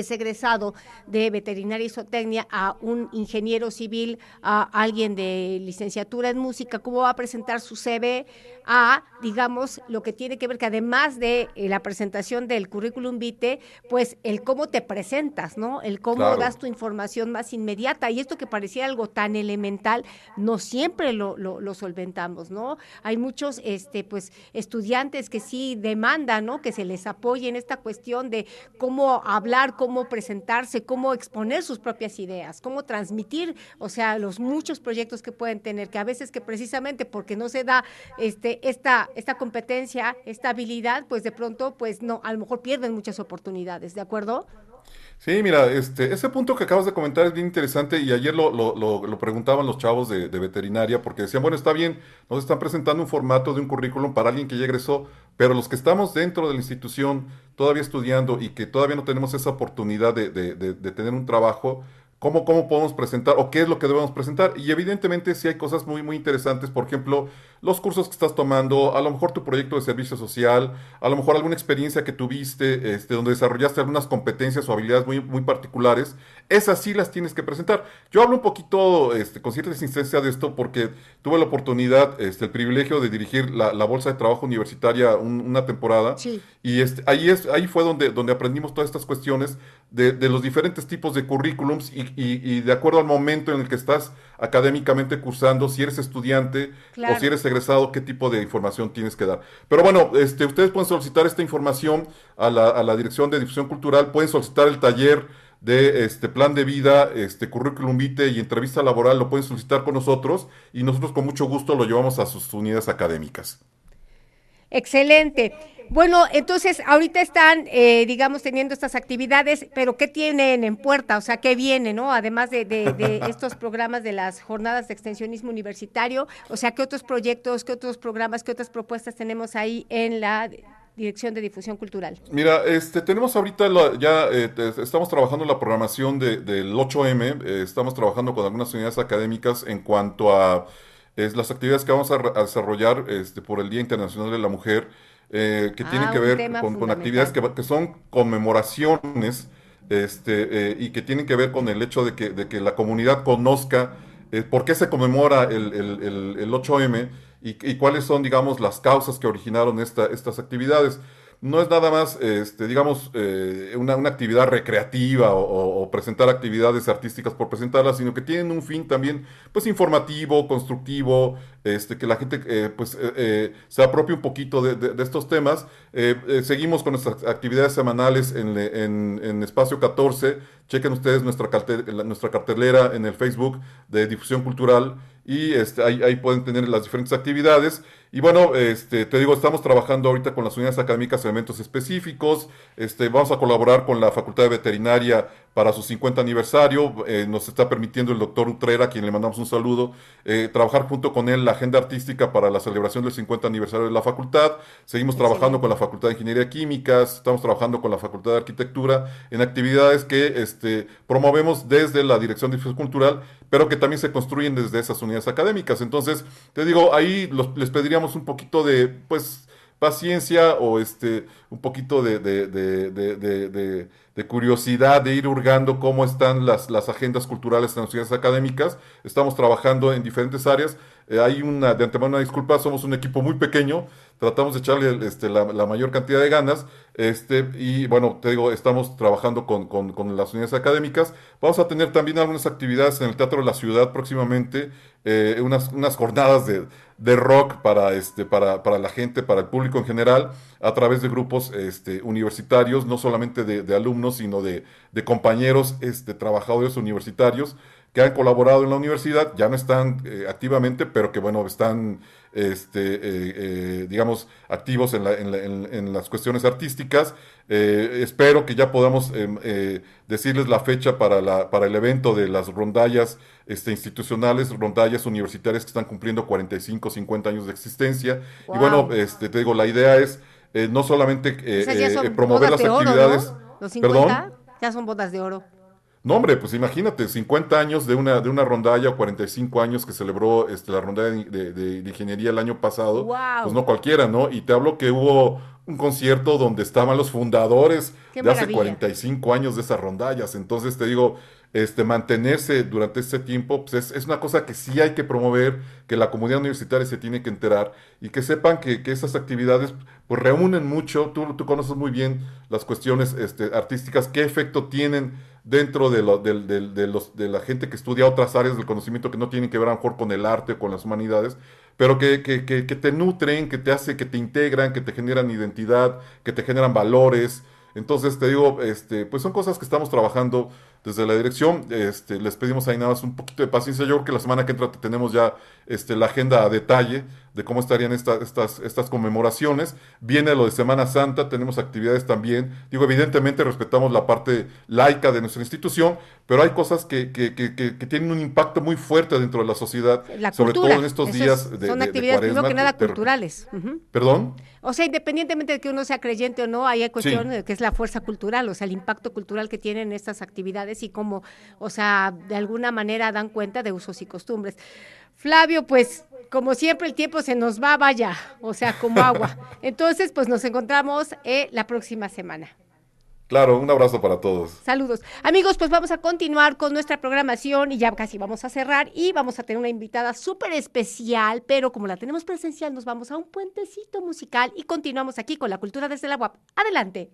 es egresado de veterinaria y zootecnia a un ingeniero civil, a alguien de licenciatura en música, cómo va a presentar su CV a, digamos, lo que tiene que ver que además de eh, la presentación del currículum vitae, pues el cómo te presentas, ¿no? El cómo Claro. das tu información más inmediata. Y esto que parecía algo tan elemental, no siempre lo, lo, lo solventamos, ¿no? Hay muchos, este, pues, estudiantes que sí demandan, ¿no? Que se les apoye en esta cuestión de cómo hablar, cómo presentarse, cómo exponer sus propias ideas, cómo transmitir, o sea, los muchos proyectos que pueden tener, que a veces que precisamente porque no se da este, esta, esta competencia, esta habilidad, pues de pronto, pues no, a lo mejor pierden muchas oportunidades, ¿de acuerdo? Sí, mira, este, ese punto que acabas de comentar es bien interesante y ayer lo, lo- lo- preguntaban los chavos de, de veterinaria porque decían, bueno, está bien, nos están presentando un formato de un currículum para alguien que ya egresó, pero los que estamos dentro de la institución todavía estudiando y que todavía no tenemos esa oportunidad de- de- de tener un trabajo, ¿cómo, ¿cómo podemos presentar o qué es lo que debemos presentar? Y evidentemente sí hay cosas muy, muy interesantes, por ejemplo, los cursos que estás tomando, a lo mejor tu proyecto de servicio social, a lo mejor alguna experiencia que tuviste, este, donde desarrollaste algunas competencias o habilidades muy, muy particulares, esas sí las tienes que presentar. Yo hablo un poquito este, con cierta insistencia de esto porque tuve la oportunidad, este, el privilegio de dirigir la, Bolsa de Trabajo Universitaria una temporada. Y este, ahí, es, ahí fue donde, donde aprendimos todas estas cuestiones de, los diferentes tipos de currículums y, de acuerdo al momento en el que estás académicamente cursando, si eres estudiante o si eres egresado, qué tipo de información tienes que dar. Pero bueno, este, ustedes pueden solicitar esta información a la, a la Dirección de Difusión Cultural, pueden solicitar el taller de este plan de vida, este currículum vitae y entrevista laboral lo pueden solicitar con nosotros y nosotros con mucho gusto lo llevamos a sus unidades académicas. Excelente. Bueno, entonces ahorita están, eh, digamos, teniendo estas actividades, pero ¿qué tienen en puerta? O sea, ¿qué viene, no? Además de, de estos programas de las jornadas de extensionismo universitario, o sea, ¿qué otros proyectos, qué otros programas, qué otras propuestas tenemos ahí en la Dirección de Difusión Cultural? Mira, este, tenemos ahorita ya, eh, estamos trabajando en la programación del 8M, eh, estamos trabajando con algunas unidades académicas en cuanto a las actividades que vamos a, desarrollar este, por el Día Internacional de la Mujer, eh, que tienen ah, que ver con, actividades que, son conmemoraciones este, y que tienen que ver con el hecho de que, de que la comunidad conozca por qué se conmemora el, el, el 8M y, cuáles son, digamos, las causas que originaron esta, estas actividades no es nada más, este, digamos, eh, una, actividad recreativa o, presentar actividades artísticas por presentarlas, sino que tienen un fin también, pues, informativo, constructivo, este, que la gente, eh, pues, eh, se apropie un poquito de, estos temas. seguimos con nuestras actividades semanales en, en, Espacio 14. Chequen ustedes nuestra, nuestra cartelera en el Facebook de Difusión Cultural y este, ahí, ahí pueden tener las diferentes actividades. Y bueno, este, te digo, estamos trabajando ahorita con las unidades académicas en eventos específicos. Este, vamos a colaborar con la Facultad de Veterinaria para su 50 aniversario. Eh, nos está permitiendo el doctor Utrera, a quien le mandamos un saludo, eh, trabajar junto con él la agenda artística para la celebración del 50 aniversario de la facultad. Seguimos trabajando con la Facultad de Ingeniería Químicas, estamos trabajando con la Facultad de Arquitectura en actividades que este, promovemos desde la Dirección de Difusión Cultural, pero que también se construyen desde esas unidades académicas. Entonces, te digo, ahí les pediríamos un poquito de, pues, paciencia o este, un poquito de, de, de, de, curiosidad de ir hurgando cómo están las, las agendas culturales en las ciudades académicas. Estamos trabajando en diferentes áreas. Eh, hay una, de antemano una disculpa, somos un equipo muy pequeño, tratamos de echarle este, la, mayor cantidad de ganas, este, y bueno, te digo, estamos trabajando con, con, las unidades académicas. Vamos a tener también algunas actividades en el Teatro de la Ciudad próximamente, eh, unas, unas jornadas de, de rock para, este, para, para, la gente, para el público en general, a través de grupos este, universitarios, no solamente de, de alumnos, sino de, de compañeros, este, trabajadores universitarios que han colaborado en la universidad, ya no están eh, activamente, pero que bueno, están, este, eh, eh, digamos, activos en, la, en, las cuestiones artísticas. espero que ya podamos em, decirles la fecha para, la, para el evento de las rondallas este, institucionales, rondallas universitarias que están cumpliendo 45, 50 años de existencia. Y bueno, este, te digo, la idea es no solamente promover las actividades. Los 50 ya son bodas de oro. No, hombre, pues imagínate, 50 años de una, de una rondalla o 45 años que celebró este, la rondalla de, ingeniería el año pasado. Pues no cualquiera, ¿no? Y te hablo que hubo un concierto donde estaban los fundadores de hace 45 años de esas rondallas. Entonces te digo, este, mantenerse durante este tiempo, pues es, una cosa que sí hay que promover, que la comunidad universitaria se tiene que enterar y que sepan que, que esas actividades pues reúnen mucho, tú, tú conoces muy bien las cuestiones este, artísticas, qué efecto tienen dentro de, de, los, de la gente que estudia otras áreas del conocimiento que no tienen que ver a lo mejor con el arte o con las humanidades, pero que, que, que, te nutren, que te hace, que te integran, que te generan identidad, que te generan valores. Entonces te digo, este, pues son cosas que estamos trabajando desde la dirección. Este, les pedimos ahí nada más un poquito de paciencia. Yo creo que la semana que entra tenemos ya este, la agenda a detalle de cómo estarían estas, estas conmemoraciones. Viene lo de Semana Santa, tenemos actividades también. Digo, evidentemente respetamos la parte laica de nuestra institución, pero hay cosas que, que, que, que tienen un impacto muy fuerte dentro de la sociedad, sobre todo en estos días de Son actividades, primero que nada, culturales. ¿Perdón? O sea, independientemente de que uno sea creyente o no, hay cuestión de que es la fuerza cultural, o sea, el impacto cultural que tienen estas actividades y cómo, o sea, de alguna manera dan cuenta de usos y costumbres. Flavio, pues como siempre el tiempo se nos va, vaya, o sea, como agua. Entonces, pues nos encontramos eh, la próxima semana. Claro, un abrazo para todos. Saludos. Amigos, pues vamos a continuar con nuestra programación y ya casi vamos a cerrar y vamos a tener una invitada súper especial, pero como la tenemos presencial, nos vamos a un puentecito musical y continuamos aquí con la cultura desde la UAP. Adelante.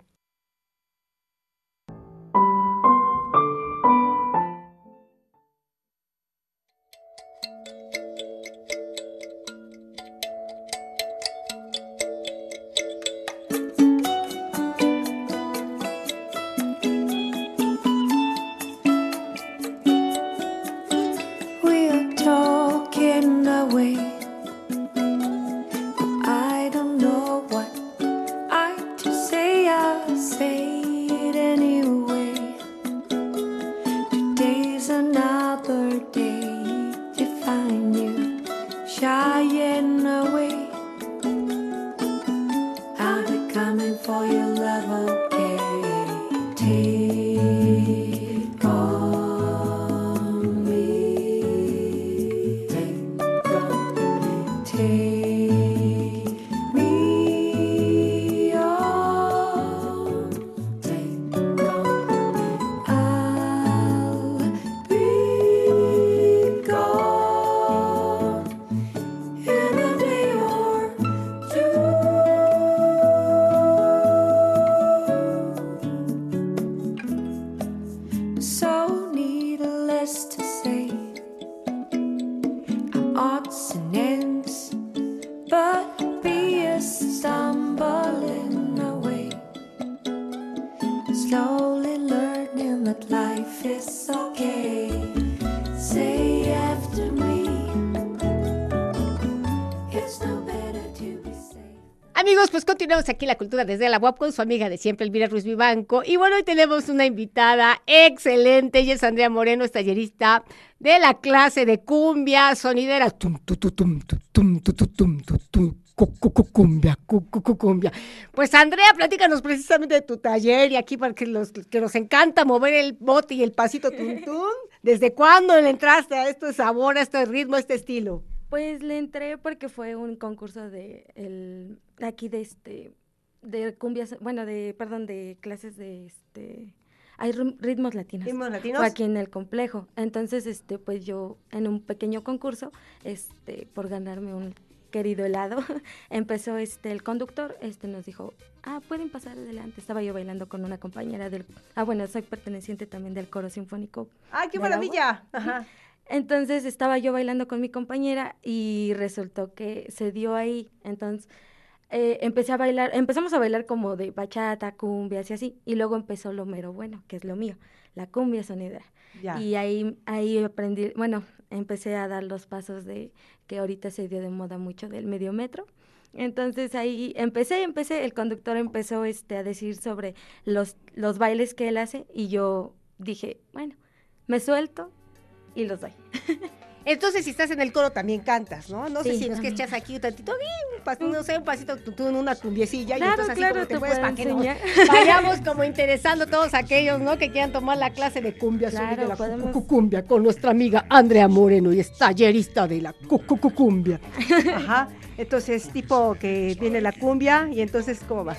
Continuamos aquí la cultura desde la UAP con su amiga de siempre, Elvira Ruiz Vivanco. Y bueno, hoy tenemos una invitada excelente. Ella es Andrea Moreno, es tallerista de la clase de cumbia sonidera. Cumbia, cumbia. Pues Andrea, platícanos precisamente de tu taller y aquí para que los que nos encanta mover el bote y el pasito tum ¿Desde cuándo le entraste a este sabor, a este ritmo, a este estilo? Pues le entré porque fue un concurso de el aquí de este de cumbias, bueno, de perdón, de clases de este hay ritmos latinos. Ritmos latinos. aquí en el complejo. Entonces, este pues yo en un pequeño concurso, este por ganarme un querido helado, empezó este el conductor, este nos dijo, "Ah, pueden pasar adelante." Estaba yo bailando con una compañera del Ah, bueno, soy perteneciente también del coro sinfónico. ¡Ay, qué maravilla! Ajá. Entonces estaba yo bailando con mi compañera y resultó que se dio ahí. Entonces eh, empecé a bailar, empezamos a bailar como de bachata, cumbia, y así. Y luego empezó lo mero bueno, que es lo mío, la cumbia sonidera. Y ahí, ahí aprendí, bueno, empecé a dar los pasos de que ahorita se dio de moda mucho del medio metro. Entonces ahí empecé, empecé, el conductor empezó este, a decir sobre los, los bailes que él hace y yo dije, bueno, me suelto, y los doy. Entonces, si estás en el coro, también cantas, ¿no? No sé si nos que echas aquí un tantito, no sé, un pasito, tú en una cumbiecilla, y entonces así como te puedes para que nos vayamos como interesando a todos aquellos, ¿no? Que quieran tomar la clase de cumbia, claro, la cumbia con nuestra amiga Andrea Moreno, y es tallerista de la cumbia. Ajá. Entonces, tipo que viene la cumbia, y entonces, ¿cómo va?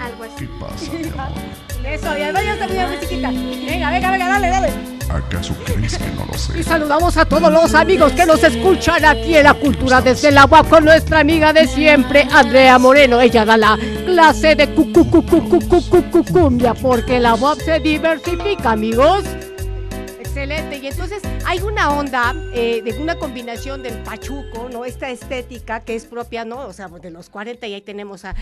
Algo así. ¿Qué pasa, mi amor? Eso, ya vaya esta muy chiquita. Venga, venga, venga, dale, dale. ¿Acaso crees que no lo sé? Y saludamos a todos los amigos que nos escuchan aquí en la cultura desde el agua con nuestra amiga de siempre, Andrea Moreno. Ella da la clase de cumbia porque la voz se diversifica, amigos. Excelente. Y entonces hay una onda eh, de una combinación del pachuco, ¿no? Esta estética que es propia, ¿no? O sea, de los 40 y ahí tenemos a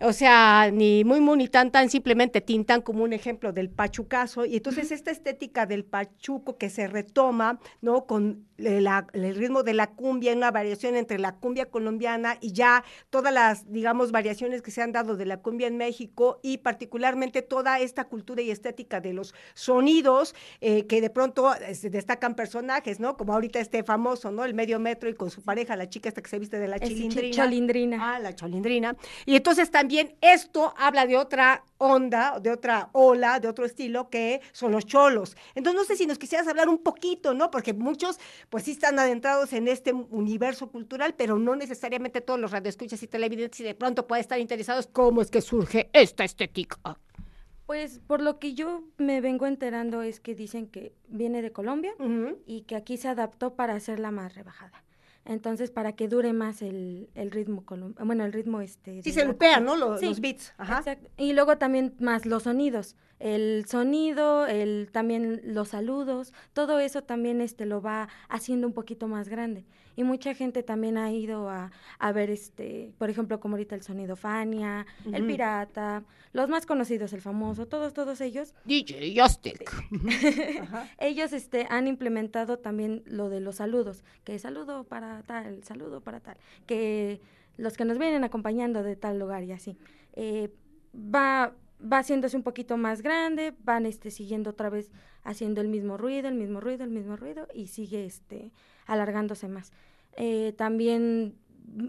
o sea, ni muy, muy, ni tan, tan, simplemente tintan como un ejemplo del pachucazo. Y entonces esta estética del pachuco que se retoma, ¿no? Con el ritmo de la cumbia, una variación entre la cumbia colombiana y ya todas las, digamos, variaciones que se han dado de la cumbia en México y particularmente toda esta cultura y estética de los sonidos eh, que de pronto eh, se destacan personajes, ¿no? Como ahorita este famoso, ¿no? El medio metro y con su pareja, la chica esta que se viste de la chilindrina. Cholindrina. Ah, la cholindrina. Y entonces también esto habla de otra onda, de otra ola, de otro estilo, que son los cholos. Entonces, no sé si nos quisieras hablar un poquito, ¿no? Porque muchos, pues sí están adentrados en este universo cultural, pero no necesariamente todos los radioescuchas y televidentes y de pronto pueden estar interesados cómo es que surge esta estética. Pues por lo que yo me vengo enterando es que dicen que viene de Colombia y que aquí se adaptó para hacerla más rebajada. Entonces, para que dure más el, el ritmo, bueno, el ritmo este... Sí, se cumbia. ¿no? Los, Sí, los beats. Ajá. Exacto. Y luego también más los sonidos, el sonido, el también los saludos, todo eso también este lo va haciendo un poquito más grande. Y mucha gente también ha ido a, a ver este, por ejemplo, como ahorita el sonido Fania, el pirata, los más conocidos, el famoso, todos todos ellos DJ. Ajá. ellos este, han implementado también lo de los saludos, que saludo para tal, saludo para tal, que los que nos vienen acompañando de tal lugar y así. Eh, va, va haciéndose un poquito más grande, van este, siguiendo otra vez haciendo el mismo ruido, el mismo ruido, el mismo ruido y sigue este, alargándose más. Eh, también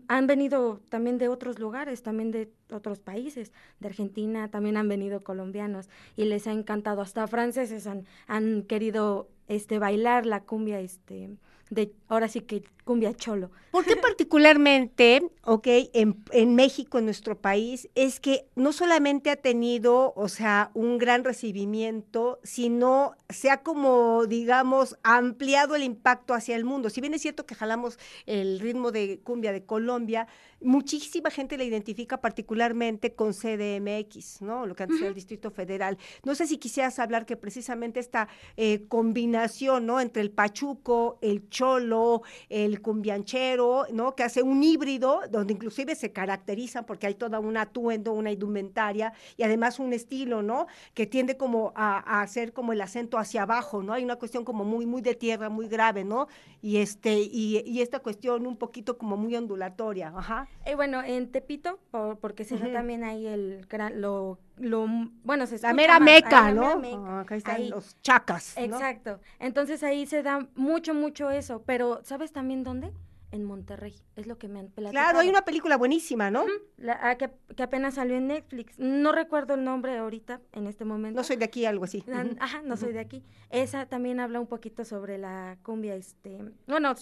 han venido también de otros lugares, también de otros países, de Argentina, también han venido colombianos y les ha encantado, hasta franceses han, han querido este bailar la cumbia este de ahora sí que cumbia cholo. ¿Por qué particularmente, ok, en, en México, en nuestro país, es que no solamente ha tenido, o sea, un gran recibimiento, sino se ha como, digamos, ampliado el impacto hacia el mundo? Si bien es cierto que jalamos el ritmo de cumbia de Colombia, muchísima gente la identifica particularmente con CDMX, ¿no? Lo que antes era el Distrito Federal. No sé si quisieras hablar que precisamente esta eh, combinación, ¿no? Entre el pachuco, el cholo, el cumbianchero, ¿no? Que hace un híbrido donde inclusive se caracterizan porque hay toda un atuendo, una indumentaria y además un estilo, ¿no? Que tiende como a, a hacer como el acento hacia abajo, ¿no? Hay una cuestión como muy, muy de tierra, muy grave, ¿no? Y este, y, y esta cuestión un poquito como muy ondulatoria, ajá. Eh, bueno, en Tepito, por- porque se da Ujú. también ahí el gran, lo, lo, bueno, se La mera más, meca, la mera ¿no? meca, Ah, acá están ahí. los chacas, ¿no? Exacto. Entonces ahí se da mucho, mucho eso. Pero, ¿sabes también dónde? En Monterrey. Es lo que me han platicado. Claro, hay una película buenísima, ¿no? La- ah, que, que apenas salió en Netflix. No recuerdo el nombre ahorita, en este momento. No soy de aquí, algo así. Ajá, no soy de aquí. Esa también habla un poquito sobre la cumbia, este, bueno,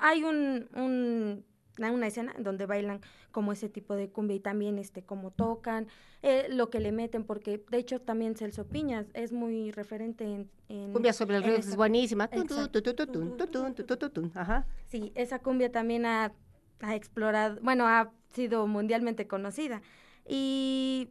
hay un, un- una una escena donde bailan como ese tipo de cumbia y también este cómo tocan, eh, lo que le meten, porque de hecho también Celso Piñas es muy referente en, en- Cumbia sobre el en río es buenísima. Ajá. Sí, esa cumbia también ha, ha explorado, bueno, ha sido mundialmente conocida. Y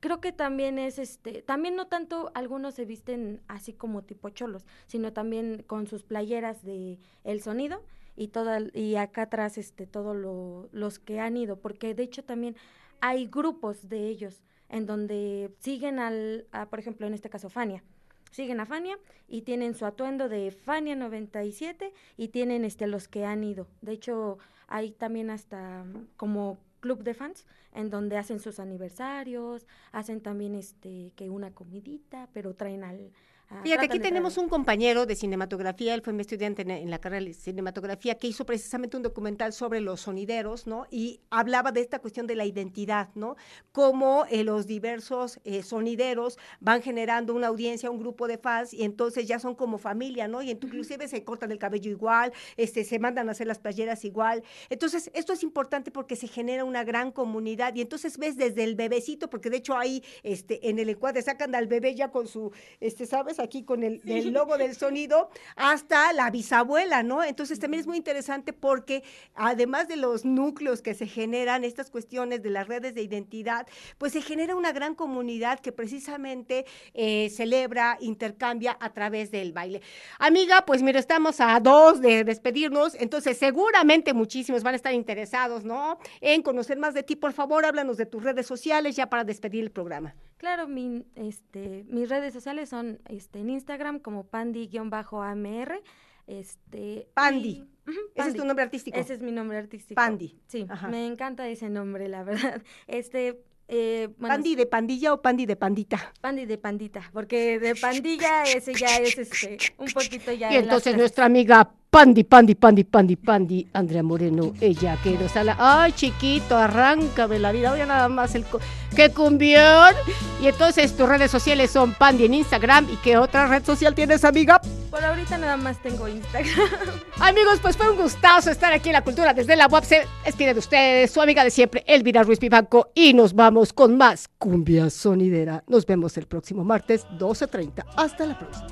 creo que también es este, también no tanto algunos se visten así como tipo cholos, sino también con sus playeras de el sonido y toda y acá atrás este todo lo, los que han ido, porque de hecho también hay grupos de ellos en donde siguen al, por ejemplo, en este caso Fania. Siguen a Fania y tienen su atuendo de Fania 97 y tienen este los que han ido. De hecho, hay también hasta como club de fans en donde hacen sus aniversarios, hacen también este que una comidita, pero traen al a- Fíjate, aquí tenemos un compañero de cinematografía, él fue mi estudiante en, en la carrera de cinematografía, que hizo precisamente un documental sobre los sonideros, ¿no? Y hablaba de esta cuestión de la identidad, ¿no? Cómo eh, los diversos eh, sonideros van generando una audiencia, un grupo de fans, y entonces ya son como familia, ¿no? Y inclusive se cortan el cabello igual, este, se mandan a hacer las playeras igual. Entonces, esto es importante porque se genera una gran comunidad, y entonces ves desde el bebecito, porque de hecho ahí, este, en el encuadre sacan al bebé ya con su, este, ¿sabes? Aquí con el, el logo del sonido, hasta la bisabuela, ¿no? Entonces también es muy interesante porque además de los núcleos que se generan, estas cuestiones de las redes de identidad, pues se genera una gran comunidad que precisamente eh, celebra, intercambia a través del baile. Amiga, pues mira, estamos a dos de despedirnos, entonces seguramente muchísimos van a estar interesados, ¿no? En conocer más de ti. Por favor, háblanos de tus redes sociales ya para despedir el programa. Claro, mi, este, mis redes sociales son este, en Instagram como pandi-amr. Este, Pandi. y- ujú, Ese es Pandi. tu nombre artístico. Ese es mi nombre artístico. Pandi. Sí, Ajá. me encanta ese nombre, la verdad. Este, eh, bueno, ¿Pandi de pandilla o pandi de pandita? Pandi de pandita, porque de pandilla ese ya es este, un poquito ya. Y entonces nuestra amiga Pandi, Pandi, Pandi, Pandi, Pandi, Andrea Moreno, ella que nos habla. Ay, chiquito, arráncame la vida. Oye, nada más el. co- ¡Qué cumbión! Y entonces tus redes sociales son Pandi en Instagram. ¿Y qué otra red social tienes, amiga? Por ahorita nada más tengo Instagram. Amigos, pues fue un gustazo estar aquí en la cultura desde la web. Se despide de ustedes, su amiga de siempre, Elvira Ruiz Pibanco. Y nos vamos con más cumbia sonidera. Nos vemos el próximo martes, 12.30. Hasta la próxima.